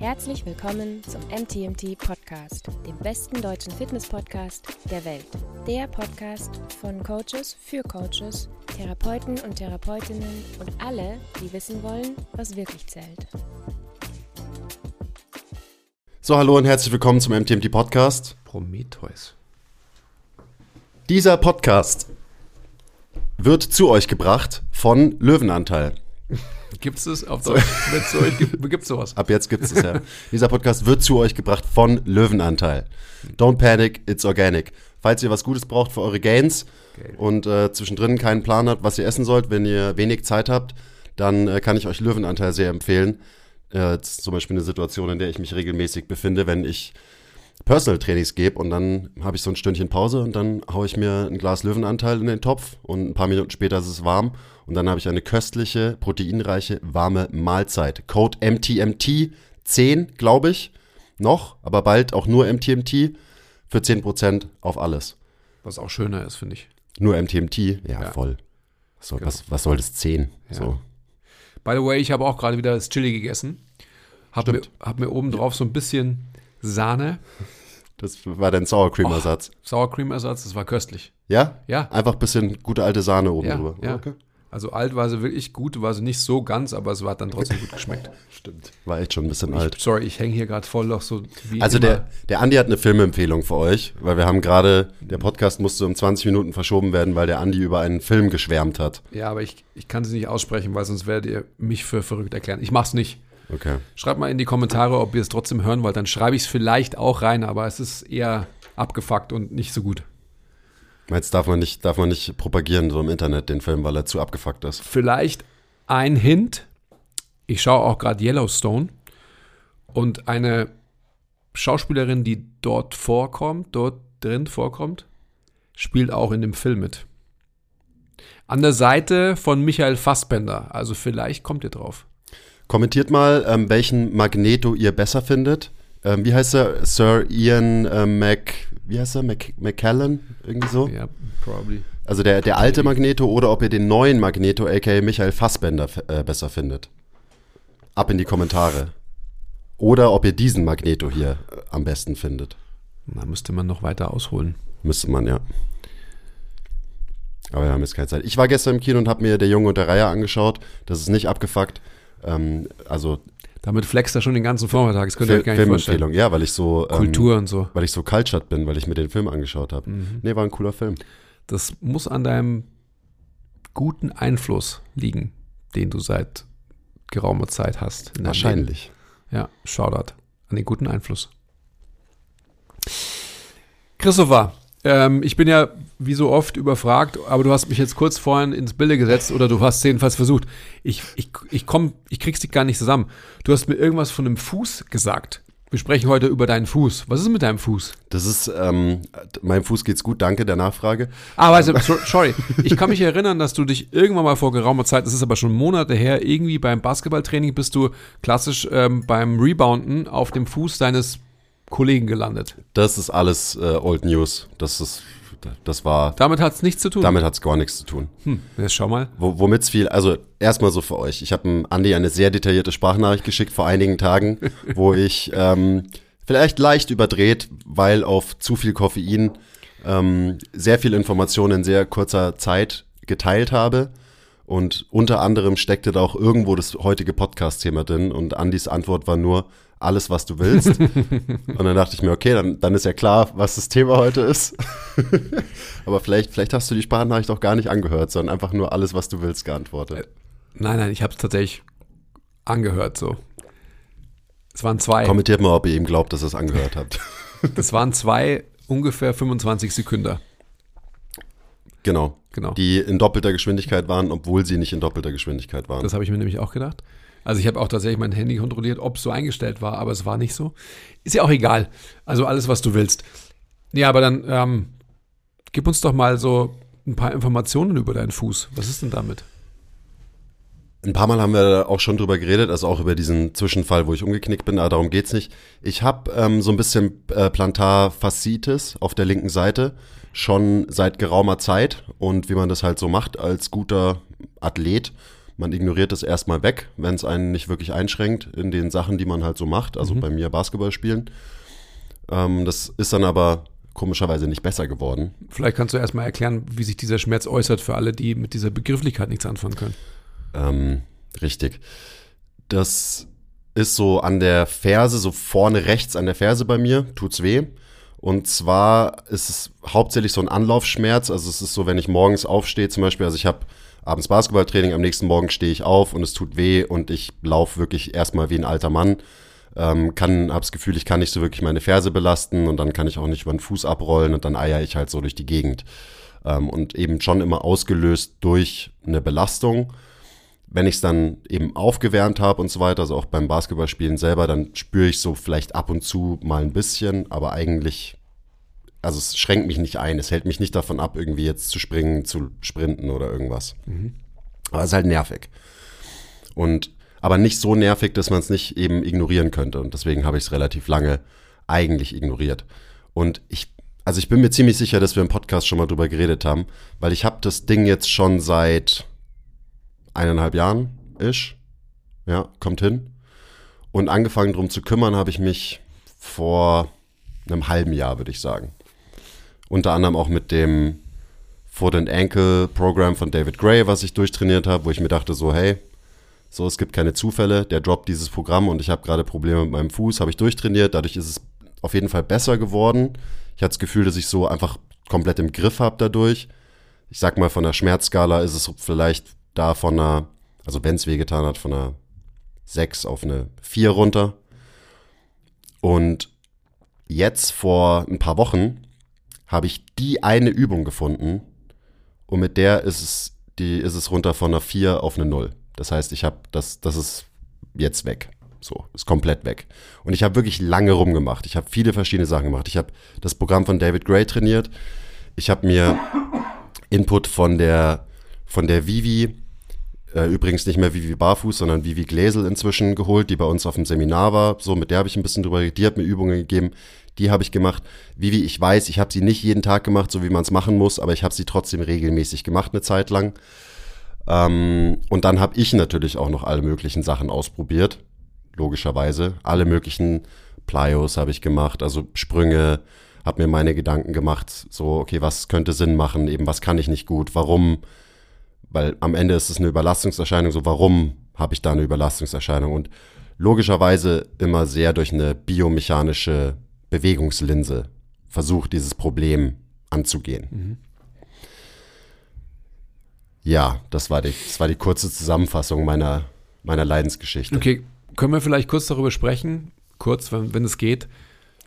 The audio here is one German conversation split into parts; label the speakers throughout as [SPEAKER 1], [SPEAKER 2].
[SPEAKER 1] Herzlich willkommen zum MTMT Podcast, dem besten deutschen Fitness-Podcast der Welt. Der Podcast von Coaches für Coaches, Therapeuten und Therapeutinnen und alle, die wissen wollen, was wirklich zählt.
[SPEAKER 2] So, hallo und herzlich willkommen zum MTMT Podcast.
[SPEAKER 3] Prometheus.
[SPEAKER 2] Dieser Podcast wird zu euch gebracht von Löwenanteil.
[SPEAKER 3] Gibt es auf Deutsch? Gibt es sowas?
[SPEAKER 2] Ab jetzt gibt es es ja. Dieser Podcast wird zu euch gebracht von Löwenanteil. Don't panic, it's organic. Falls ihr was Gutes braucht für eure Gains okay. und äh, zwischendrin keinen Plan habt, was ihr essen sollt, wenn ihr wenig Zeit habt, dann äh, kann ich euch Löwenanteil sehr empfehlen. Äh, zum Beispiel eine Situation, in der ich mich regelmäßig befinde, wenn ich Personal Trainings gebe und dann habe ich so ein Stündchen Pause und dann haue ich mir ein Glas Löwenanteil in den Topf und ein paar Minuten später ist es warm und dann habe ich eine köstliche, proteinreiche, warme Mahlzeit. Code MTMT 10, glaube ich, noch, aber bald auch nur MTMT für 10% auf alles.
[SPEAKER 3] Was auch schöner ist, finde ich.
[SPEAKER 2] Nur MTMT? Ja, ja. voll. So, genau. was, was soll das 10? Ja. So.
[SPEAKER 3] By the way, ich habe auch gerade wieder das Chili gegessen. Habe mir, hab mir oben drauf so ein bisschen Sahne.
[SPEAKER 2] Das war dein Sour Cream Ersatz.
[SPEAKER 3] Oh, Sour Cream Ersatz, das war köstlich.
[SPEAKER 2] Ja?
[SPEAKER 3] Ja.
[SPEAKER 2] Einfach ein bisschen gute alte Sahne oben
[SPEAKER 3] ja,
[SPEAKER 2] drüber.
[SPEAKER 3] Ja. Okay. Also alt war sie wirklich gut, war sie nicht so ganz, aber es hat dann trotzdem gut geschmeckt.
[SPEAKER 2] Stimmt. War echt schon ein bisschen
[SPEAKER 3] ich,
[SPEAKER 2] alt.
[SPEAKER 3] Sorry, ich hänge hier gerade voll noch so
[SPEAKER 2] wie Also der, der Andi hat eine Filmempfehlung für euch, weil wir haben gerade, der Podcast musste um 20 Minuten verschoben werden, weil der Andi über einen Film geschwärmt hat.
[SPEAKER 3] Ja, aber ich, ich kann sie nicht aussprechen, weil sonst werdet ihr mich für verrückt erklären. Ich mach's nicht.
[SPEAKER 2] Okay.
[SPEAKER 3] Schreibt mal in die Kommentare, ob ihr es trotzdem hören wollt. Dann schreibe ich es vielleicht auch rein, aber es ist eher abgefuckt und nicht so gut.
[SPEAKER 2] Jetzt darf man nicht, darf man nicht propagieren, so im Internet, den Film, weil er zu abgefuckt ist.
[SPEAKER 3] Vielleicht ein Hint. Ich schaue auch gerade Yellowstone und eine Schauspielerin, die dort vorkommt, dort drin vorkommt, spielt auch in dem Film mit. An der Seite von Michael Fassbender. Also vielleicht kommt ihr drauf.
[SPEAKER 2] Kommentiert mal, ähm, welchen Magneto ihr besser findet. Ähm, wie heißt er? Sir Ian äh, Mac, wie heißt er? Mac, McKellen? Irgendwie so?
[SPEAKER 3] Ja, probably.
[SPEAKER 2] Also der, der alte Magneto oder ob ihr den neuen Magneto, aka Michael Fassbender, äh, besser findet. Ab in die Kommentare. Oder ob ihr diesen Magneto hier am besten findet.
[SPEAKER 3] Da müsste man noch weiter ausholen.
[SPEAKER 2] Müsste man, ja. Aber wir haben jetzt keine Zeit. Ich war gestern im Kino und habe mir Der Junge und der Reihe angeschaut. Das ist nicht abgefuckt. Ähm, also
[SPEAKER 3] damit flext er schon den ganzen Vormittag. Das könnt ihr euch gar nicht vorstellen.
[SPEAKER 2] Ja, weil ich so
[SPEAKER 3] ähm, Kultur und so.
[SPEAKER 2] Weil ich so cultured bin, weil ich mir den Film angeschaut habe. Mhm. Nee, war ein cooler Film.
[SPEAKER 3] Das muss an deinem guten Einfluss liegen, den du seit geraumer Zeit hast.
[SPEAKER 2] Wahrscheinlich.
[SPEAKER 3] Leben. Ja, Shoutout an den guten Einfluss. Christopher, ähm, ich bin ja wie so oft überfragt, aber du hast mich jetzt kurz vorhin ins Bilde gesetzt oder du hast es jedenfalls versucht. Ich, ich, ich komm, ich krieg's dich gar nicht zusammen. Du hast mir irgendwas von einem Fuß gesagt. Wir sprechen heute über deinen Fuß. Was ist mit deinem Fuß?
[SPEAKER 2] Das ist, ähm, meinem Fuß geht's gut, danke der Nachfrage.
[SPEAKER 3] Ah, weißt du, sorry. Ich kann mich erinnern, dass du dich irgendwann mal vor geraumer Zeit, das ist aber schon Monate her, irgendwie beim Basketballtraining bist du klassisch ähm, beim Rebounden auf dem Fuß deines Kollegen gelandet.
[SPEAKER 2] Das ist alles äh, Old News. Das ist, das war.
[SPEAKER 3] Damit hat es nichts zu tun.
[SPEAKER 2] Damit hat es gar nichts zu tun.
[SPEAKER 3] Hm, jetzt schau mal.
[SPEAKER 2] Wo, Womit es viel, also erstmal so für euch. Ich habe Andi eine sehr detaillierte Sprachnachricht geschickt vor einigen Tagen, wo ich ähm, vielleicht leicht überdreht, weil auf zu viel Koffein ähm, sehr viel Information in sehr kurzer Zeit geteilt habe. Und unter anderem steckte da auch irgendwo das heutige Podcast-Thema drin. Und Andis Antwort war nur, alles, was du willst. und dann dachte ich mir, okay, dann, dann ist ja klar, was das Thema heute ist. Aber vielleicht, vielleicht hast du die Sprachnachricht auch gar nicht angehört, sondern einfach nur alles, was du willst, geantwortet. Äh,
[SPEAKER 3] nein, nein, ich habe es tatsächlich angehört so. Es waren zwei.
[SPEAKER 2] Kommentiert mal, ob ihr ihm glaubt, dass ihr es angehört habt.
[SPEAKER 3] das waren zwei ungefähr 25 Sekunden.
[SPEAKER 2] Genau. Genau. Die in doppelter Geschwindigkeit waren, obwohl sie nicht in doppelter Geschwindigkeit waren.
[SPEAKER 3] Das habe ich mir nämlich auch gedacht. Also ich habe auch tatsächlich mein Handy kontrolliert, ob es so eingestellt war, aber es war nicht so. Ist ja auch egal. Also alles, was du willst. Ja, aber dann ähm, gib uns doch mal so ein paar Informationen über deinen Fuß. Was ist denn damit?
[SPEAKER 2] Ein paar Mal haben wir auch schon drüber geredet, also auch über diesen Zwischenfall, wo ich umgeknickt bin, aber darum geht's nicht. Ich habe ähm, so ein bisschen äh, Plantarfaszitis auf der linken Seite schon seit geraumer Zeit und wie man das halt so macht als guter Athlet, Man ignoriert es erstmal weg, wenn es einen nicht wirklich einschränkt in den Sachen, die man halt so macht. Also
[SPEAKER 3] Mhm.
[SPEAKER 2] bei mir Basketball spielen. Ähm, das ist dann aber komischerweise nicht besser geworden.
[SPEAKER 3] Vielleicht kannst du erstmal erklären, wie sich dieser Schmerz äußert für alle, die mit dieser Begrifflichkeit nichts anfangen können.
[SPEAKER 2] Ähm, richtig. Das ist so an der Ferse, so vorne rechts an der Ferse bei mir, tut's weh. Und zwar ist es hauptsächlich so ein Anlaufschmerz. Also es ist so, wenn ich morgens aufstehe zum Beispiel, also ich habe abends Basketballtraining, am nächsten Morgen stehe ich auf und es tut weh und ich laufe wirklich erstmal wie ein alter Mann. Ähm, kann, habe das Gefühl, ich kann nicht so wirklich meine Ferse belasten und dann kann ich auch nicht über den Fuß abrollen und dann eier ich halt so durch die Gegend. Ähm, und eben schon immer ausgelöst durch eine Belastung wenn ich es dann eben aufgewärmt habe und so weiter, also auch beim Basketballspielen selber, dann spüre ich so vielleicht ab und zu mal ein bisschen, aber eigentlich, also es schränkt mich nicht ein, es hält mich nicht davon ab, irgendwie jetzt zu springen, zu sprinten oder irgendwas. Aber es ist halt nervig. Und aber nicht so nervig, dass man es nicht eben ignorieren könnte. Und deswegen habe ich es relativ lange eigentlich ignoriert. Und ich, also ich bin mir ziemlich sicher, dass wir im Podcast schon mal drüber geredet haben, weil ich habe das Ding jetzt schon seit eineinhalb Jahren ish. Ja, kommt hin. Und angefangen drum zu kümmern habe ich mich vor einem halben Jahr, würde ich sagen. Unter anderem auch mit dem Foot and Ankle Programm von David Gray, was ich durchtrainiert habe, wo ich mir dachte so, hey, so, es gibt keine Zufälle, der droppt dieses Programm und ich habe gerade Probleme mit meinem Fuß, habe ich durchtrainiert, dadurch ist es auf jeden Fall besser geworden. Ich hatte das Gefühl, dass ich so einfach komplett im Griff habe dadurch. Ich sag mal, von der Schmerzskala ist es vielleicht da von einer, also wenn es wehgetan hat, von einer 6 auf eine 4 runter. Und jetzt vor ein paar Wochen habe ich die eine Übung gefunden und mit der ist es, die, ist es runter von einer 4 auf eine 0. Das heißt, ich habe das, das ist jetzt weg. So, ist komplett weg. Und ich habe wirklich lange rumgemacht. Ich habe viele verschiedene Sachen gemacht. Ich habe das Programm von David Gray trainiert. Ich habe mir Input von der, von der Vivi, äh, übrigens nicht mehr Vivi Barfuß, sondern Vivi Gläsel inzwischen geholt, die bei uns auf dem Seminar war. So, mit der habe ich ein bisschen drüber. Die hat mir Übungen gegeben. Die habe ich gemacht. Vivi, ich weiß, ich habe sie nicht jeden Tag gemacht, so wie man es machen muss, aber ich habe sie trotzdem regelmäßig gemacht eine Zeit lang. Ähm, und dann habe ich natürlich auch noch alle möglichen Sachen ausprobiert, logischerweise. Alle möglichen Plyos habe ich gemacht, also Sprünge, habe mir meine Gedanken gemacht, so, okay, was könnte Sinn machen, eben was kann ich nicht gut, warum, weil am Ende ist es eine Überlastungserscheinung, so warum habe ich da eine Überlastungserscheinung und logischerweise immer sehr durch eine biomechanische Bewegungslinse versucht, dieses Problem anzugehen. Ja, das war die, das war die kurze Zusammenfassung meiner, meiner Leidensgeschichte.
[SPEAKER 3] Okay, können wir vielleicht kurz darüber sprechen? Kurz, wenn, wenn es geht.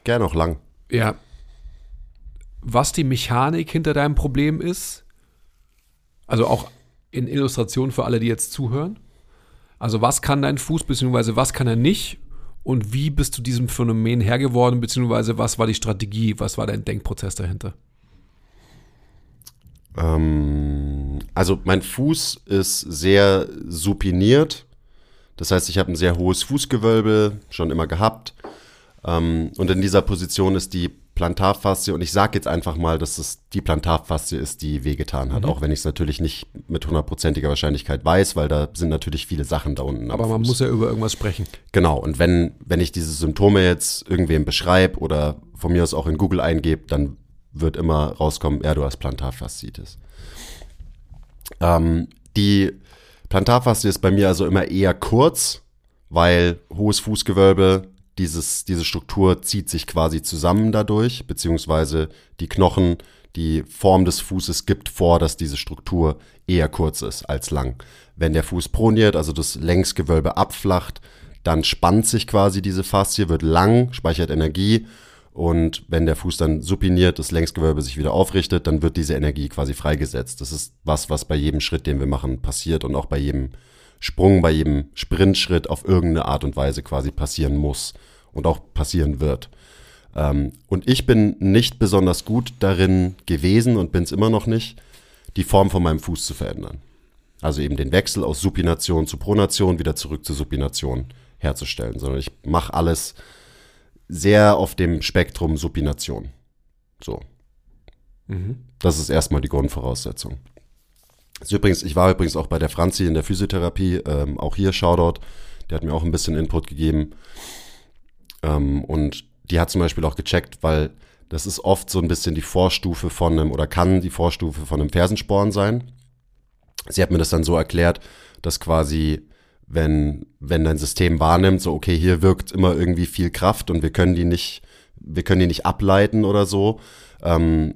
[SPEAKER 2] Gerne auch lang.
[SPEAKER 3] Ja. Was die Mechanik hinter deinem Problem ist. Also auch in Illustration für alle, die jetzt zuhören. Also was kann dein Fuß, beziehungsweise was kann er nicht? Und wie bist du diesem Phänomen Herr geworden, beziehungsweise was war die Strategie, was war dein Denkprozess dahinter?
[SPEAKER 2] Ähm, also mein Fuß ist sehr supiniert. Das heißt, ich habe ein sehr hohes Fußgewölbe schon immer gehabt. Ähm, und in dieser Position ist die Plantarfaszie, und ich sage jetzt einfach mal, dass es die Plantarfaszie ist, die wehgetan hat, auch wenn ich es natürlich nicht mit hundertprozentiger Wahrscheinlichkeit weiß, weil da sind natürlich viele Sachen da unten.
[SPEAKER 3] Aber man muss ja über irgendwas sprechen.
[SPEAKER 2] Genau, und wenn, wenn ich diese Symptome jetzt irgendwem beschreibe oder von mir aus auch in Google eingebe, dann wird immer rauskommen, ja, du hast Plantarfaszitis. Ähm, die Plantarfaszie ist bei mir also immer eher kurz, weil hohes Fußgewölbe, dieses, diese Struktur zieht sich quasi zusammen dadurch, beziehungsweise die Knochen, die Form des Fußes gibt vor, dass diese Struktur eher kurz ist als lang. Wenn der Fuß proniert, also das Längsgewölbe abflacht, dann spannt sich quasi diese Faszie, wird lang, speichert Energie und wenn der Fuß dann supiniert, das Längsgewölbe sich wieder aufrichtet, dann wird diese Energie quasi freigesetzt. Das ist was, was bei jedem Schritt, den wir machen, passiert und auch bei jedem Sprung, bei jedem Sprintschritt auf irgendeine Art und Weise quasi passieren muss und auch passieren wird. Ähm, und ich bin nicht besonders gut darin gewesen und bin es immer noch nicht, die Form von meinem Fuß zu verändern. Also eben den Wechsel aus Supination zu Pronation wieder zurück zur Supination herzustellen, sondern ich mache alles sehr auf dem Spektrum Supination. So. Das ist erstmal die Grundvoraussetzung. Ist übrigens, ich war übrigens auch bei der Franzi in der Physiotherapie, ähm, auch hier Shoutout, der hat mir auch ein bisschen Input gegeben. Ähm, und die hat zum Beispiel auch gecheckt, weil das ist oft so ein bisschen die Vorstufe von einem, oder kann die Vorstufe von einem Fersensporn sein. Sie hat mir das dann so erklärt, dass quasi, wenn, wenn dein System wahrnimmt, so, okay, hier wirkt immer irgendwie viel Kraft und wir können die nicht, wir können die nicht ableiten oder so, ähm,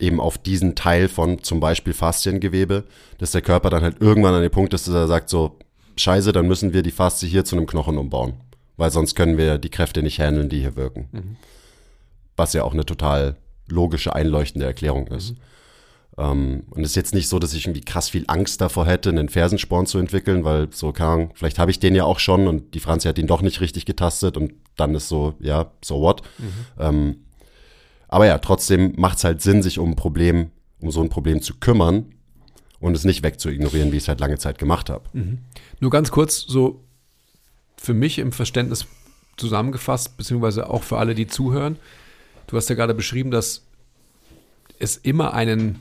[SPEAKER 2] eben auf diesen Teil von zum Beispiel Fasziengewebe, dass der Körper dann halt irgendwann an den Punkt ist, dass er sagt so, scheiße, dann müssen wir die Faszie hier zu einem Knochen umbauen, weil sonst können wir die Kräfte nicht handeln, die hier wirken. Mhm. Was ja auch eine total logische, einleuchtende Erklärung ist. Mhm. Um, und es ist jetzt nicht so, dass ich irgendwie krass viel Angst davor hätte, einen Fersensporn zu entwickeln, weil so, kann, vielleicht habe ich den ja auch schon und die Franzi hat ihn doch nicht richtig getastet und dann ist so, ja, so what. Mhm. Um, aber ja, trotzdem macht es halt Sinn, sich um ein Problem, um so ein Problem zu kümmern und es nicht wegzuignorieren, wie ich es halt lange Zeit gemacht habe.
[SPEAKER 3] Mhm. Nur ganz kurz, so für mich im Verständnis zusammengefasst, beziehungsweise auch für alle, die zuhören. Du hast ja gerade beschrieben, dass es immer einen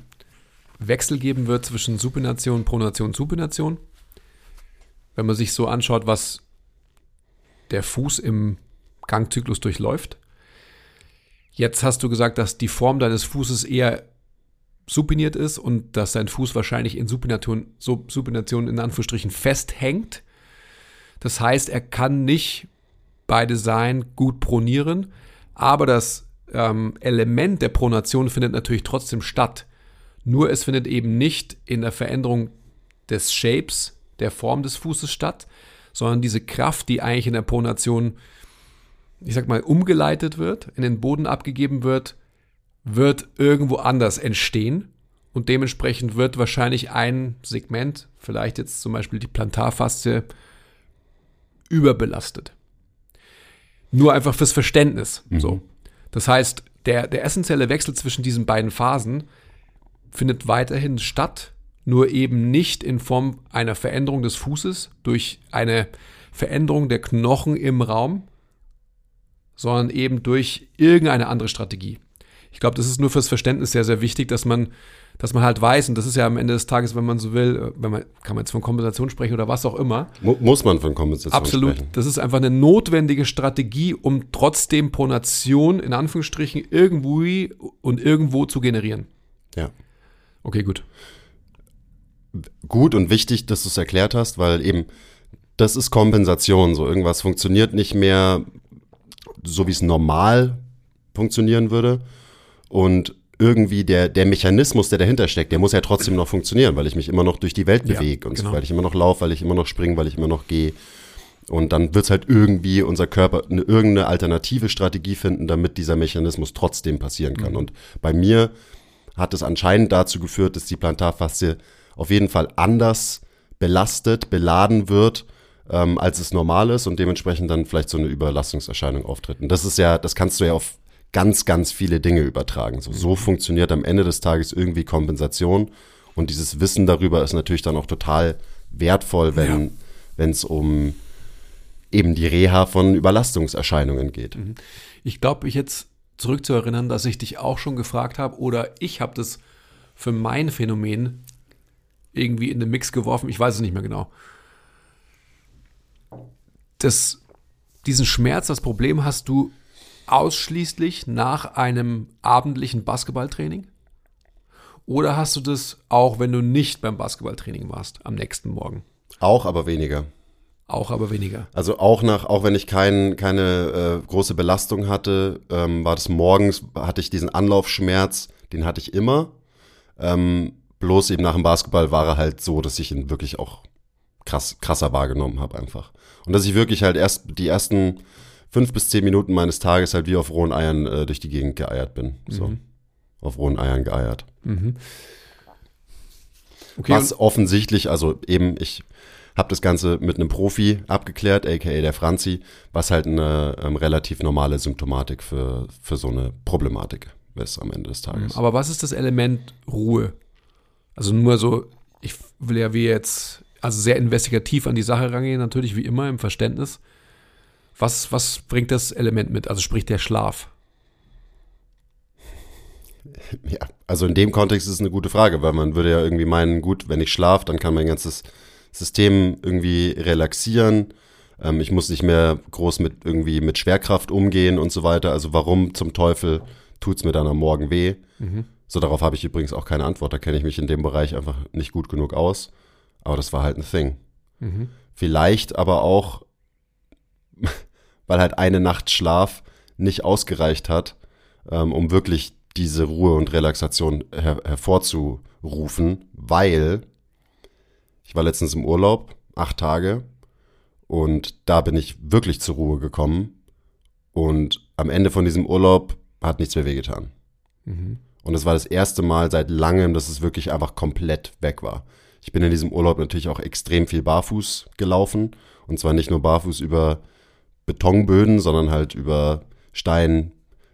[SPEAKER 3] Wechsel geben wird zwischen Supination, Pronation, Supination. Wenn man sich so anschaut, was der Fuß im Gangzyklus durchläuft. Jetzt hast du gesagt, dass die Form deines Fußes eher supiniert ist und dass dein Fuß wahrscheinlich in Supination, Supination in Anführungsstrichen festhängt. Das heißt, er kann nicht bei Design gut pronieren, aber das ähm, Element der Pronation findet natürlich trotzdem statt. Nur es findet eben nicht in der Veränderung des Shapes, der Form des Fußes statt, sondern diese Kraft, die eigentlich in der Pronation ich sag mal, umgeleitet wird, in den Boden abgegeben wird, wird irgendwo anders entstehen. Und dementsprechend wird wahrscheinlich ein Segment, vielleicht jetzt zum Beispiel die Plantarfaszie, überbelastet. Nur einfach fürs Verständnis. Mhm. So. Das heißt, der, der essentielle Wechsel zwischen diesen beiden Phasen findet weiterhin statt, nur eben nicht in Form einer Veränderung des Fußes durch eine Veränderung der Knochen im Raum, sondern eben durch irgendeine andere Strategie. Ich glaube, das ist nur fürs Verständnis sehr, sehr wichtig, dass man, dass man halt weiß, und das ist ja am Ende des Tages, wenn man so will, äh, wenn man, kann man jetzt von Kompensation sprechen oder was auch immer.
[SPEAKER 2] Muss man von Kompensation
[SPEAKER 3] Absolut. sprechen. Absolut. Das ist einfach eine notwendige Strategie, um trotzdem Pronation in Anführungsstrichen irgendwie und irgendwo zu generieren.
[SPEAKER 2] Ja.
[SPEAKER 3] Okay, gut.
[SPEAKER 2] Gut und wichtig, dass du es erklärt hast, weil eben das ist Kompensation. So irgendwas funktioniert nicht mehr, so wie es normal funktionieren würde. Und irgendwie der, der Mechanismus, der dahinter steckt, der muss ja trotzdem noch funktionieren, weil ich mich immer noch durch die Welt bewege ja, und genau. weil ich immer noch laufe, weil ich immer noch springe, weil ich immer noch gehe. Und dann wird es halt irgendwie unser Körper eine, irgendeine alternative Strategie finden, damit dieser Mechanismus trotzdem passieren kann. Mhm. Und bei mir hat es anscheinend dazu geführt, dass die Plantarfaszie auf jeden Fall anders belastet, beladen wird ähm, als es normal ist und dementsprechend dann vielleicht so eine Überlastungserscheinung auftritt. Und das ist ja, das kannst du ja auf ganz, ganz viele Dinge übertragen. So, so funktioniert am Ende des Tages irgendwie Kompensation. Und dieses Wissen darüber ist natürlich dann auch total wertvoll, wenn ja. es um eben die Reha von Überlastungserscheinungen geht. Mhm.
[SPEAKER 3] Ich glaube, ich jetzt zurückzuerinnern, dass ich dich auch schon gefragt habe oder ich habe das für mein Phänomen irgendwie in den Mix geworfen. Ich weiß es nicht mehr genau das, diesen Schmerz, das Problem hast du ausschließlich nach einem abendlichen Basketballtraining? Oder hast du das auch, wenn du nicht beim Basketballtraining warst, am nächsten Morgen?
[SPEAKER 2] Auch, aber weniger.
[SPEAKER 3] Auch, aber weniger.
[SPEAKER 2] Also auch nach, auch wenn ich kein, keine äh, große Belastung hatte, ähm, war das morgens, hatte ich diesen Anlaufschmerz, den hatte ich immer. Ähm, bloß eben nach dem Basketball war er halt so, dass ich ihn wirklich auch krass, krasser wahrgenommen habe einfach. Und dass ich wirklich halt erst die ersten fünf bis zehn Minuten meines Tages halt wie auf rohen Eiern äh, durch die Gegend geeiert bin. So. Mhm. Auf rohen Eiern geeiert. Mhm. Okay, Was offensichtlich, also eben, ich habe das Ganze mit einem Profi abgeklärt, aka der Franzi, was halt eine ähm, relativ normale Symptomatik für, für so eine Problematik ist am Ende des Tages.
[SPEAKER 3] Aber was ist das Element Ruhe? Also nur so, ich will ja wie jetzt also sehr investigativ an die Sache rangehen, natürlich wie immer im Verständnis. Was, was bringt das Element mit? Also sprich der Schlaf.
[SPEAKER 2] Ja, also in dem Kontext ist es eine gute Frage, weil man würde ja irgendwie meinen, gut, wenn ich schlafe, dann kann mein ganzes System irgendwie relaxieren. Ähm, ich muss nicht mehr groß mit irgendwie mit Schwerkraft umgehen und so weiter. Also warum zum Teufel tut's mir dann am Morgen weh?
[SPEAKER 3] Mhm.
[SPEAKER 2] So darauf habe ich übrigens auch keine Antwort. Da kenne ich mich in dem Bereich einfach nicht gut genug aus. Aber das war halt ein Thing.
[SPEAKER 3] Mhm.
[SPEAKER 2] Vielleicht aber auch, weil halt eine Nacht Schlaf nicht ausgereicht hat, ähm, um wirklich diese Ruhe und Relaxation her hervorzurufen, weil ich war letztens im Urlaub, acht Tage, und da bin ich wirklich zur Ruhe gekommen. Und am Ende von diesem Urlaub hat nichts mehr wehgetan.
[SPEAKER 3] Mhm.
[SPEAKER 2] Und es war das erste Mal seit langem, dass es wirklich einfach komplett weg war. Ich bin in diesem Urlaub natürlich auch extrem viel barfuß gelaufen. Und zwar nicht nur barfuß über Betonböden, sondern halt über Stein,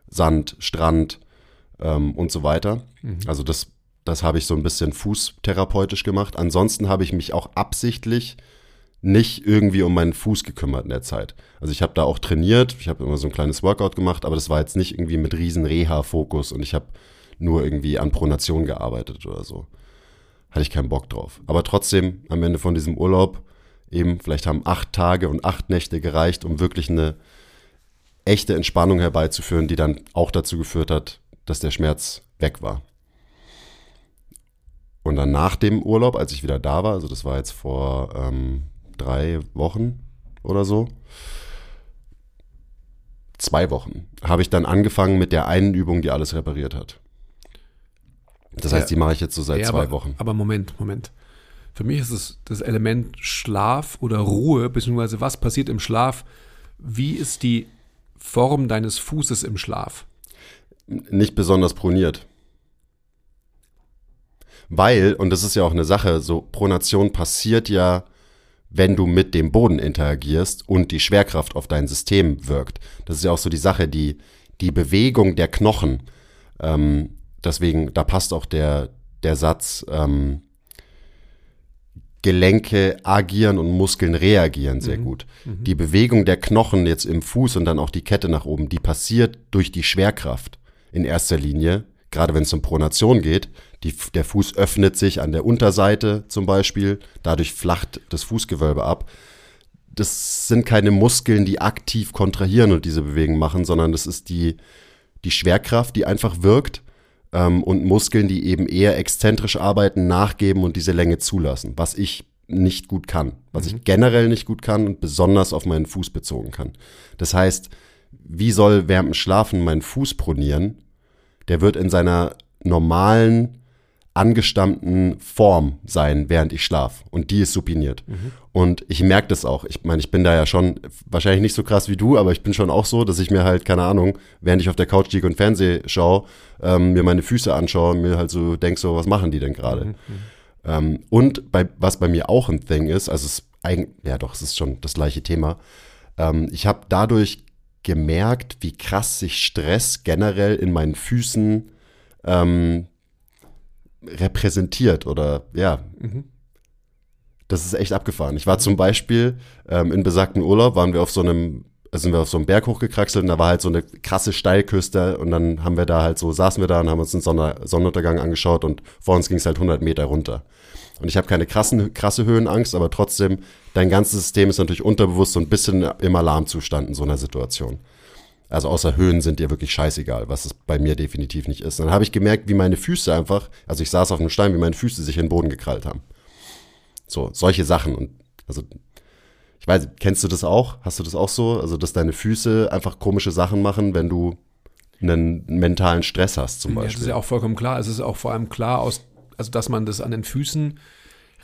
[SPEAKER 2] Sand, Strand ähm, und so weiter.
[SPEAKER 3] Mhm.
[SPEAKER 2] Also das, das habe ich so ein bisschen fußtherapeutisch gemacht. Ansonsten habe ich mich auch absichtlich nicht irgendwie um meinen Fuß gekümmert in der Zeit. Also ich habe da auch trainiert, ich habe immer so ein kleines Workout gemacht, aber das war jetzt nicht irgendwie mit riesen Reha-Fokus und ich habe nur irgendwie an Pronation gearbeitet oder so. Hatte ich keinen Bock drauf. Aber trotzdem, am Ende von diesem Urlaub, eben, vielleicht haben acht Tage und acht Nächte gereicht, um wirklich eine echte Entspannung herbeizuführen, die dann auch dazu geführt hat, dass der Schmerz weg war. Und dann nach dem Urlaub, als ich wieder da war, also das war jetzt vor ähm, drei Wochen oder so, zwei Wochen, habe ich dann angefangen mit der einen Übung, die alles repariert hat. Das heißt, die mache ich jetzt so seit
[SPEAKER 3] Ja,
[SPEAKER 2] zwei
[SPEAKER 3] aber,
[SPEAKER 2] Wochen.
[SPEAKER 3] Aber Moment, Moment. Für mich ist es das Element Schlaf oder Ruhe, beziehungsweise was passiert im Schlaf. Wie ist die Form deines Fußes im Schlaf?
[SPEAKER 2] Nicht besonders proniert. Weil, und das ist ja auch eine Sache, so Pronation passiert ja, wenn du mit dem Boden interagierst und die Schwerkraft auf dein System wirkt. Das ist ja auch so die Sache, die, die Bewegung der Knochen. Ähm, deswegen, da passt auch der, der Satz, ähm, Gelenke agieren und Muskeln reagieren sehr gut. Die Bewegung der Knochen jetzt im Fuß und dann auch die Kette nach oben, die passiert durch die Schwerkraft in erster Linie, gerade wenn es um Pronation geht. Die, der Fuß öffnet sich an der Unterseite zum Beispiel, dadurch flacht das Fußgewölbe ab. Das sind keine Muskeln, die aktiv kontrahieren und diese Bewegung machen, sondern das ist die, die Schwerkraft, die einfach wirkt ähm, und Muskeln, die eben eher exzentrisch arbeiten, nachgeben und diese Länge zulassen, was ich nicht gut kann, was ich generell nicht gut kann und besonders auf meinen Fuß bezogen kann. Das heißt, wie soll während dem Schlafen mein Fuß pronieren? Der wird in seiner normalen, angestammten Form sein, während ich schlafe. Und die ist supiniert. Und ich merke das auch. Ich meine, ich bin da ja schon wahrscheinlich nicht so krass wie du, aber ich bin schon auch so, dass ich mir halt, keine Ahnung, während ich auf der Couch liege und Fernseh schaue, ähm, mir meine Füße anschaue und mir halt so denk so, was machen die denn gerade? Ähm, und bei, was bei mir auch ein Thing ist, also es ist eigentlich, ja doch, es ist schon das gleiche Thema. Ähm, ich habe dadurch gemerkt, wie krass sich Stress generell in meinen Füßen ähm, repräsentiert oder ja. Das ist echt abgefahren. Ich war zum Beispiel ähm, in besagten Urlaub, waren wir auf so einem, also sind wir auf so einem Berg hochgekraxelt und da war halt so eine krasse Steilküste und dann haben wir da halt so, saßen wir da und haben uns den Sonne, Sonnenuntergang angeschaut und vor uns ging es halt 100 Meter runter. Und ich habe keine krassen, krasse Höhenangst, aber trotzdem, dein ganzes System ist natürlich unterbewusst so ein bisschen im Alarmzustand in so einer Situation. Also außer Höhen sind dir wirklich scheißegal, was es bei mir definitiv nicht ist. Dann habe ich gemerkt, wie meine Füße einfach, also ich saß auf einem Stein, wie meine Füße sich in den Boden gekrallt haben. So, solche Sachen. Und also, ich weiß, kennst du das auch? Hast du das auch so? Also, dass deine Füße einfach komische Sachen machen, wenn du einen mentalen Stress hast, zum
[SPEAKER 3] Ja, das ist
[SPEAKER 2] Beispiel.
[SPEAKER 3] ja auch vollkommen klar. Es ist auch vor allem klar, aus, also dass man das an den Füßen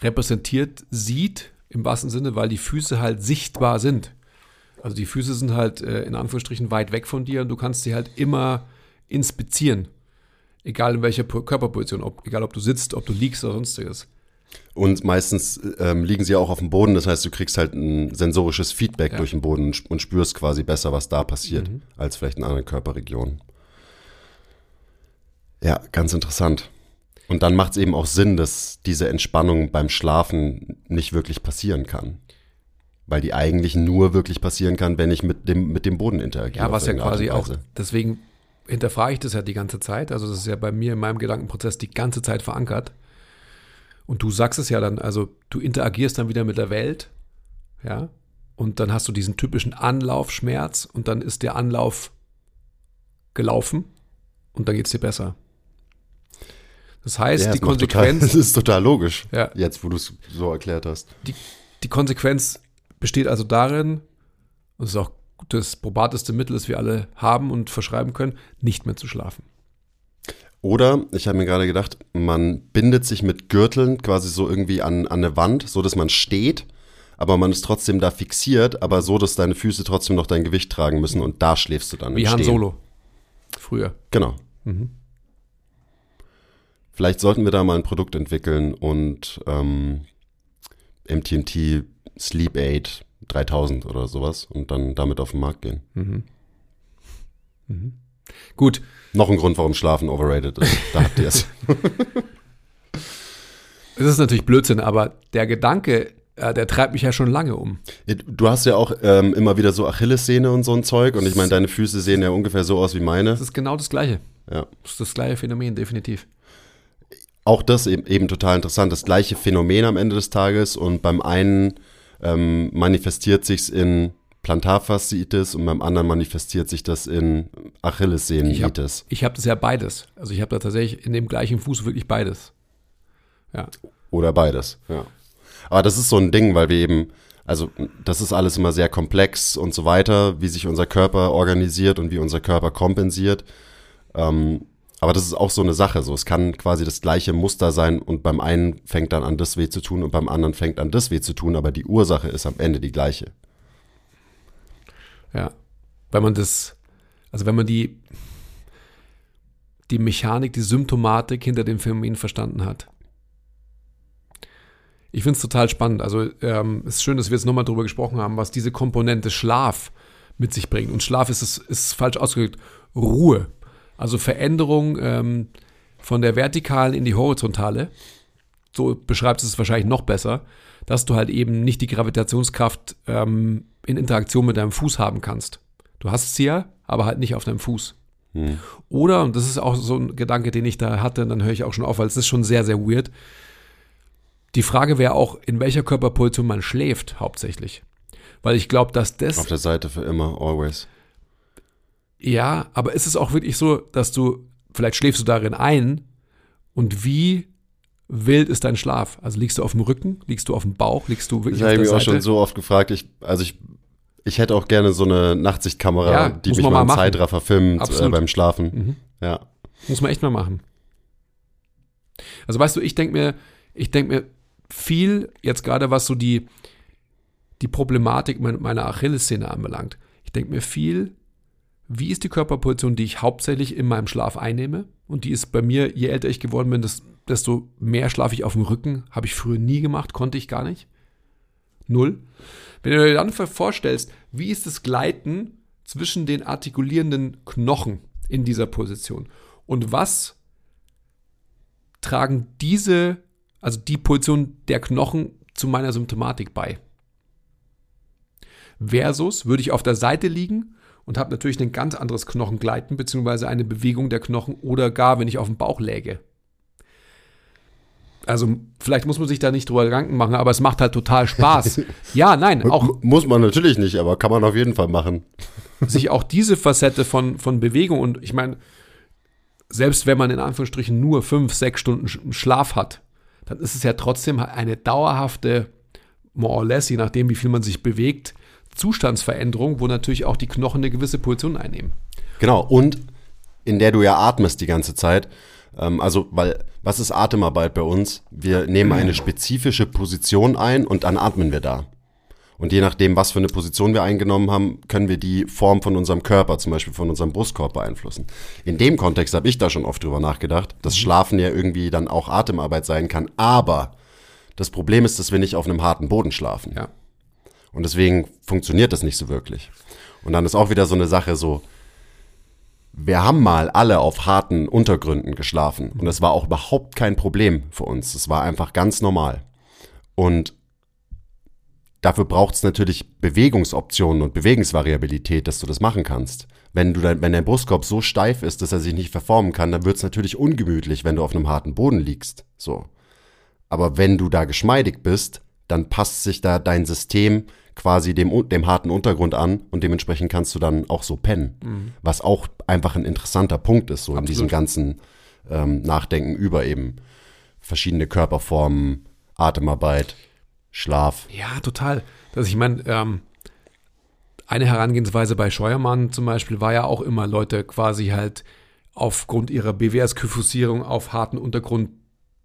[SPEAKER 3] repräsentiert sieht, im wahrsten Sinne, weil die Füße halt sichtbar sind. Also die Füße sind halt äh, in Anführungsstrichen weit weg von dir und du kannst sie halt immer inspizieren. Egal in welcher Po- Körperposition, ob, egal ob du sitzt, ob du liegst oder sonstiges.
[SPEAKER 2] Und meistens ähm, liegen sie auch auf dem Boden, das heißt, du kriegst halt ein sensorisches Feedback
[SPEAKER 3] Ja.
[SPEAKER 2] durch den Boden und, sp- und spürst quasi besser, was da passiert, als vielleicht in anderen Körperregionen. Ja, ganz interessant. Und dann macht es eben auch Sinn, dass diese Entspannung beim Schlafen nicht wirklich passieren kann. Weil die eigentlich nur wirklich passieren kann, wenn ich mit dem, mit dem Boden interagiere.
[SPEAKER 3] Ja, was ja quasi auch, deswegen hinterfrage ich das ja die ganze Zeit. Also das ist ja bei mir in meinem Gedankenprozess die ganze Zeit verankert. Und du sagst es ja dann, also du interagierst dann wieder mit der Welt, ja, und dann hast du diesen typischen Anlaufschmerz und dann ist der Anlauf gelaufen und dann geht es dir besser. Das heißt,
[SPEAKER 2] Ja,
[SPEAKER 3] die Konsequenz,
[SPEAKER 2] Total, das ist total logisch,
[SPEAKER 3] Ja.
[SPEAKER 2] jetzt wo du es so erklärt hast.
[SPEAKER 3] die, die Konsequenz besteht also darin, und das ist auch das probateste Mittel, das wir alle haben und verschreiben können, nicht mehr zu schlafen.
[SPEAKER 2] Oder, ich habe mir gerade gedacht, man bindet sich mit Gürteln quasi so irgendwie an, an eine Wand, so dass man steht, aber man ist trotzdem da fixiert, aber so, dass deine Füße trotzdem noch dein Gewicht tragen müssen und da schläfst du dann.
[SPEAKER 3] Wie Han. Solo. Früher.
[SPEAKER 2] Genau.
[SPEAKER 3] Mhm.
[SPEAKER 2] Vielleicht sollten wir da mal ein Produkt entwickeln und ähm, MTMT Sleep Aid 3000 oder sowas und dann damit auf den Markt gehen.
[SPEAKER 3] Mhm. Mhm. Gut,
[SPEAKER 2] Noch ein Grund, warum Schlafen overrated ist. Da habt ihr es.
[SPEAKER 3] es ist natürlich Blödsinn, aber der Gedanke, äh, der treibt mich ja schon lange um.
[SPEAKER 2] Du hast ja auch ähm, immer wieder so Achillessehne und so ein Zeug und ich meine, deine Füße sehen ja ungefähr so aus wie meine.
[SPEAKER 3] Das ist genau das Gleiche.
[SPEAKER 2] Ja.
[SPEAKER 3] Das ist das gleiche Phänomen, definitiv.
[SPEAKER 2] Auch das eben, eben total interessant. Das gleiche Phänomen am Ende des Tages und beim einen ähm, manifestiert sich's in Plantarfasziitis und beim anderen manifestiert sich das in
[SPEAKER 3] Ich habe hab das ja beides. Also ich habe da tatsächlich in dem gleichen Fuß wirklich beides. Ja.
[SPEAKER 2] Oder beides, ja. Aber das ist so ein Ding, weil wir eben, also das ist alles immer sehr komplex und so weiter, wie sich unser Körper organisiert und wie unser Körper kompensiert. Ähm, aber das ist auch so eine Sache. So, es kann quasi das gleiche Muster sein und beim einen fängt dann an, das weh zu tun und beim anderen fängt an, das weh zu tun, aber die Ursache ist am Ende die gleiche.
[SPEAKER 3] Ja. Weil man das, also wenn man die, die Mechanik, die Symptomatik hinter dem Phänomen verstanden hat. Ich finde es total spannend. Also ähm, es ist schön, dass wir jetzt nochmal drüber gesprochen haben, was diese Komponente Schlaf mit sich bringt. Und Schlaf ist, ist falsch ausgedrückt, Ruhe. Also Veränderung ähm, von der vertikalen in die horizontale. So beschreibst du es wahrscheinlich noch besser, dass du halt eben nicht die Gravitationskraft ähm, in Interaktion mit deinem Fuß haben kannst. Du hast sie ja, aber halt nicht auf deinem Fuß.
[SPEAKER 2] Hm.
[SPEAKER 3] Oder, und das ist auch so ein Gedanke, den ich da hatte, und dann höre ich auch schon auf, weil es ist schon sehr, sehr weird. Die Frage wäre auch, in welcher Körperposition man schläft, hauptsächlich. Weil ich glaube, dass das.
[SPEAKER 2] Auf der Seite für immer, always.
[SPEAKER 3] Ja, aber ist es auch wirklich so, dass du, vielleicht schläfst du darin ein und wie wild ist dein Schlaf? Also liegst du auf dem Rücken, liegst du auf dem Bauch, liegst du
[SPEAKER 2] Das
[SPEAKER 3] wirklich
[SPEAKER 2] habe
[SPEAKER 3] auf
[SPEAKER 2] ich
[SPEAKER 3] der
[SPEAKER 2] mich auch
[SPEAKER 3] Seite?
[SPEAKER 2] schon so oft gefragt. Ich, also ich, ich hätte auch gerne so eine Nachtsichtkamera,
[SPEAKER 3] Ja,
[SPEAKER 2] die mich mal
[SPEAKER 3] mal
[SPEAKER 2] im
[SPEAKER 3] machen.
[SPEAKER 2] Zeitraffer filmt äh, beim Schlafen.
[SPEAKER 3] Mhm.
[SPEAKER 2] Ja.
[SPEAKER 3] Muss man echt mal machen. Also weißt du, ich denke mir, ich denke mir viel jetzt gerade, was so die, die Problematik mein- meiner Achillessehne anbelangt. Ich denke mir viel, wie ist die Körperposition, die ich hauptsächlich in meinem Schlaf einnehme? Und die ist bei mir, je älter ich geworden bin, des- desto mehr schlafe ich auf dem Rücken. Habe ich früher nie gemacht, konnte ich gar nicht. Null. Wenn du dir dann vorstellst, wie ist das Gleiten zwischen den artikulierenden Knochen in dieser Position? Und was tragen diese, also die Position der Knochen zu meiner Symptomatik bei? Versus würde ich auf der Seite liegen und habe natürlich ein ganz anderes Knochengleiten, beziehungsweise eine Bewegung der Knochen oder gar, wenn ich auf dem Bauch läge. Also vielleicht muss man sich da nicht drüber Gedanken machen, aber es macht halt total Spaß. ja, nein, auch
[SPEAKER 2] Muss man natürlich nicht, aber kann man auf jeden Fall machen.
[SPEAKER 3] sich auch diese Facette von, von Bewegung und ich meine, selbst wenn man in Anführungsstrichen nur fünf, sechs Stunden Sch- Schlaf hat, dann ist es ja trotzdem eine dauerhafte, more or less, je nachdem, wie viel man sich bewegt, Zustandsveränderung, wo natürlich auch die Knochen eine gewisse Position einnehmen.
[SPEAKER 2] Genau, und in der du ja atmest die ganze Zeit. Ähm, also, weil, was ist Atemarbeit bei uns? Wir nehmen eine spezifische Position ein und dann atmen wir da. Und je nachdem, was für eine Position wir eingenommen haben, können wir die Form von unserem Körper, zum Beispiel von unserem Brustkorb beeinflussen. In dem Kontext habe ich da schon oft drüber nachgedacht, dass Schlafen ja irgendwie dann auch Atemarbeit sein kann. Aber das Problem ist, dass wir nicht auf einem harten Boden schlafen.
[SPEAKER 3] Ja.
[SPEAKER 2] Und deswegen funktioniert das nicht so wirklich. Und dann ist auch wieder so eine Sache so, wir haben mal alle auf harten Untergründen geschlafen. Und das war auch überhaupt kein Problem für uns. Es war einfach ganz normal. Und dafür braucht es natürlich Bewegungsoptionen und Bewegungsvariabilität, dass du das machen kannst. Wenn, du dein, wenn dein Brustkorb so steif ist, dass er sich nicht verformen kann, dann wird es natürlich ungemütlich, wenn du auf einem harten Boden liegst. So. Aber wenn du da geschmeidig bist, dann passt sich da dein System quasi dem, dem harten Untergrund an und dementsprechend kannst du dann auch so pennen. Mhm. Was auch einfach ein interessanter Punkt ist, so Absolut. in diesem ganzen ähm, Nachdenken über eben verschiedene Körperformen, Atemarbeit, Schlaf.
[SPEAKER 3] Ja, total. Das, ich meine, ähm, eine Herangehensweise bei Scheuermann zum Beispiel war ja auch immer, Leute quasi halt aufgrund ihrer BWS-Kyphosierung auf harten Untergrund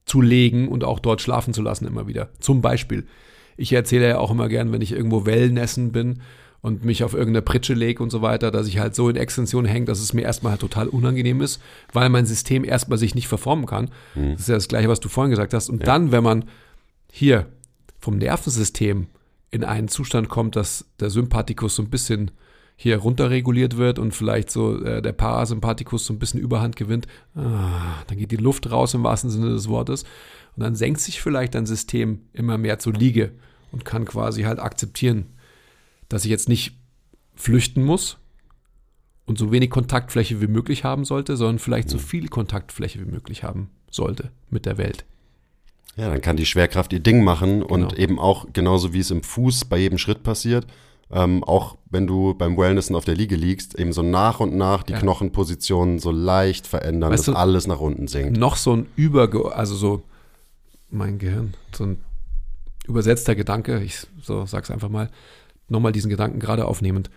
[SPEAKER 3] zu legen und auch dort schlafen zu lassen immer wieder. Zum Beispiel. Ich erzähle ja auch immer gern, wenn ich irgendwo Wellnessen bin und mich auf irgendeine Pritsche lege und so weiter, dass ich halt so in Extension hänge, dass es mir erstmal halt total unangenehm ist, weil mein System erstmal sich nicht verformen kann. Mhm. Das ist ja das Gleiche, was du vorhin gesagt hast. Und ja. dann, wenn man hier vom Nervensystem in einen Zustand kommt, dass der Sympathikus so ein bisschen hier runterreguliert wird und vielleicht so äh, der Parasympathikus so ein bisschen Überhand gewinnt, ah, dann geht die Luft raus im wahrsten Sinne des Wortes und dann senkt sich vielleicht dein System immer mehr zur Liege und kann quasi halt akzeptieren, dass ich jetzt nicht flüchten muss und so wenig Kontaktfläche wie möglich haben sollte, sondern vielleicht so viel Kontaktfläche wie möglich haben sollte mit der Welt.
[SPEAKER 2] Ja, dann kann die Schwerkraft ihr Ding machen genau. und eben auch genauso wie es im Fuß bei jedem Schritt passiert, ähm, auch wenn du beim Wellnessen auf der Liege liegst, eben so nach und nach die ja. Knochenpositionen so leicht verändern, weißt dass du, alles nach unten sinkt.
[SPEAKER 3] Noch so ein Überge, also so mein Gehirn, so ein übersetzter Gedanke, ich so sag's einfach mal, nochmal diesen Gedanken gerade aufnehmend.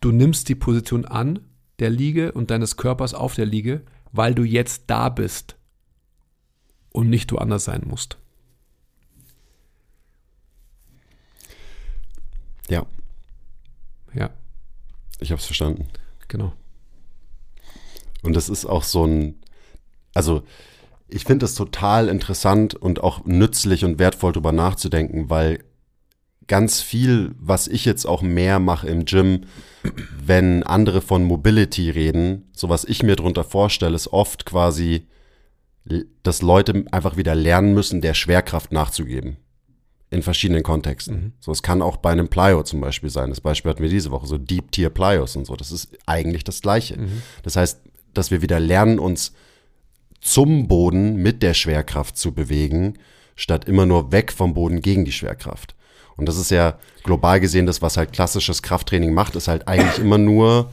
[SPEAKER 3] Du nimmst die Position an der Liege und deines Körpers auf der Liege, weil du jetzt da bist und nicht du anders sein musst.
[SPEAKER 2] Ja.
[SPEAKER 3] Ja.
[SPEAKER 2] Ich habe es verstanden.
[SPEAKER 3] Genau.
[SPEAKER 2] Und das ist auch so ein, also ich finde es total interessant und auch nützlich und wertvoll darüber nachzudenken, weil ganz viel, was ich jetzt auch mehr mache im Gym, wenn andere von Mobility reden, so was ich mir darunter vorstelle, ist oft quasi, dass Leute einfach wieder lernen müssen, der Schwerkraft nachzugeben. In verschiedenen Kontexten. Mhm. So, es kann auch bei einem Plyo zum Beispiel sein. Das Beispiel hatten wir diese Woche, so Deep Tier Plyos und so. Das ist eigentlich das Gleiche. Mhm. Das heißt, dass wir wieder lernen, uns zum Boden mit der Schwerkraft zu bewegen, statt immer nur weg vom Boden gegen die Schwerkraft. Und das ist ja global gesehen das, was halt klassisches Krafttraining macht, ist halt eigentlich immer nur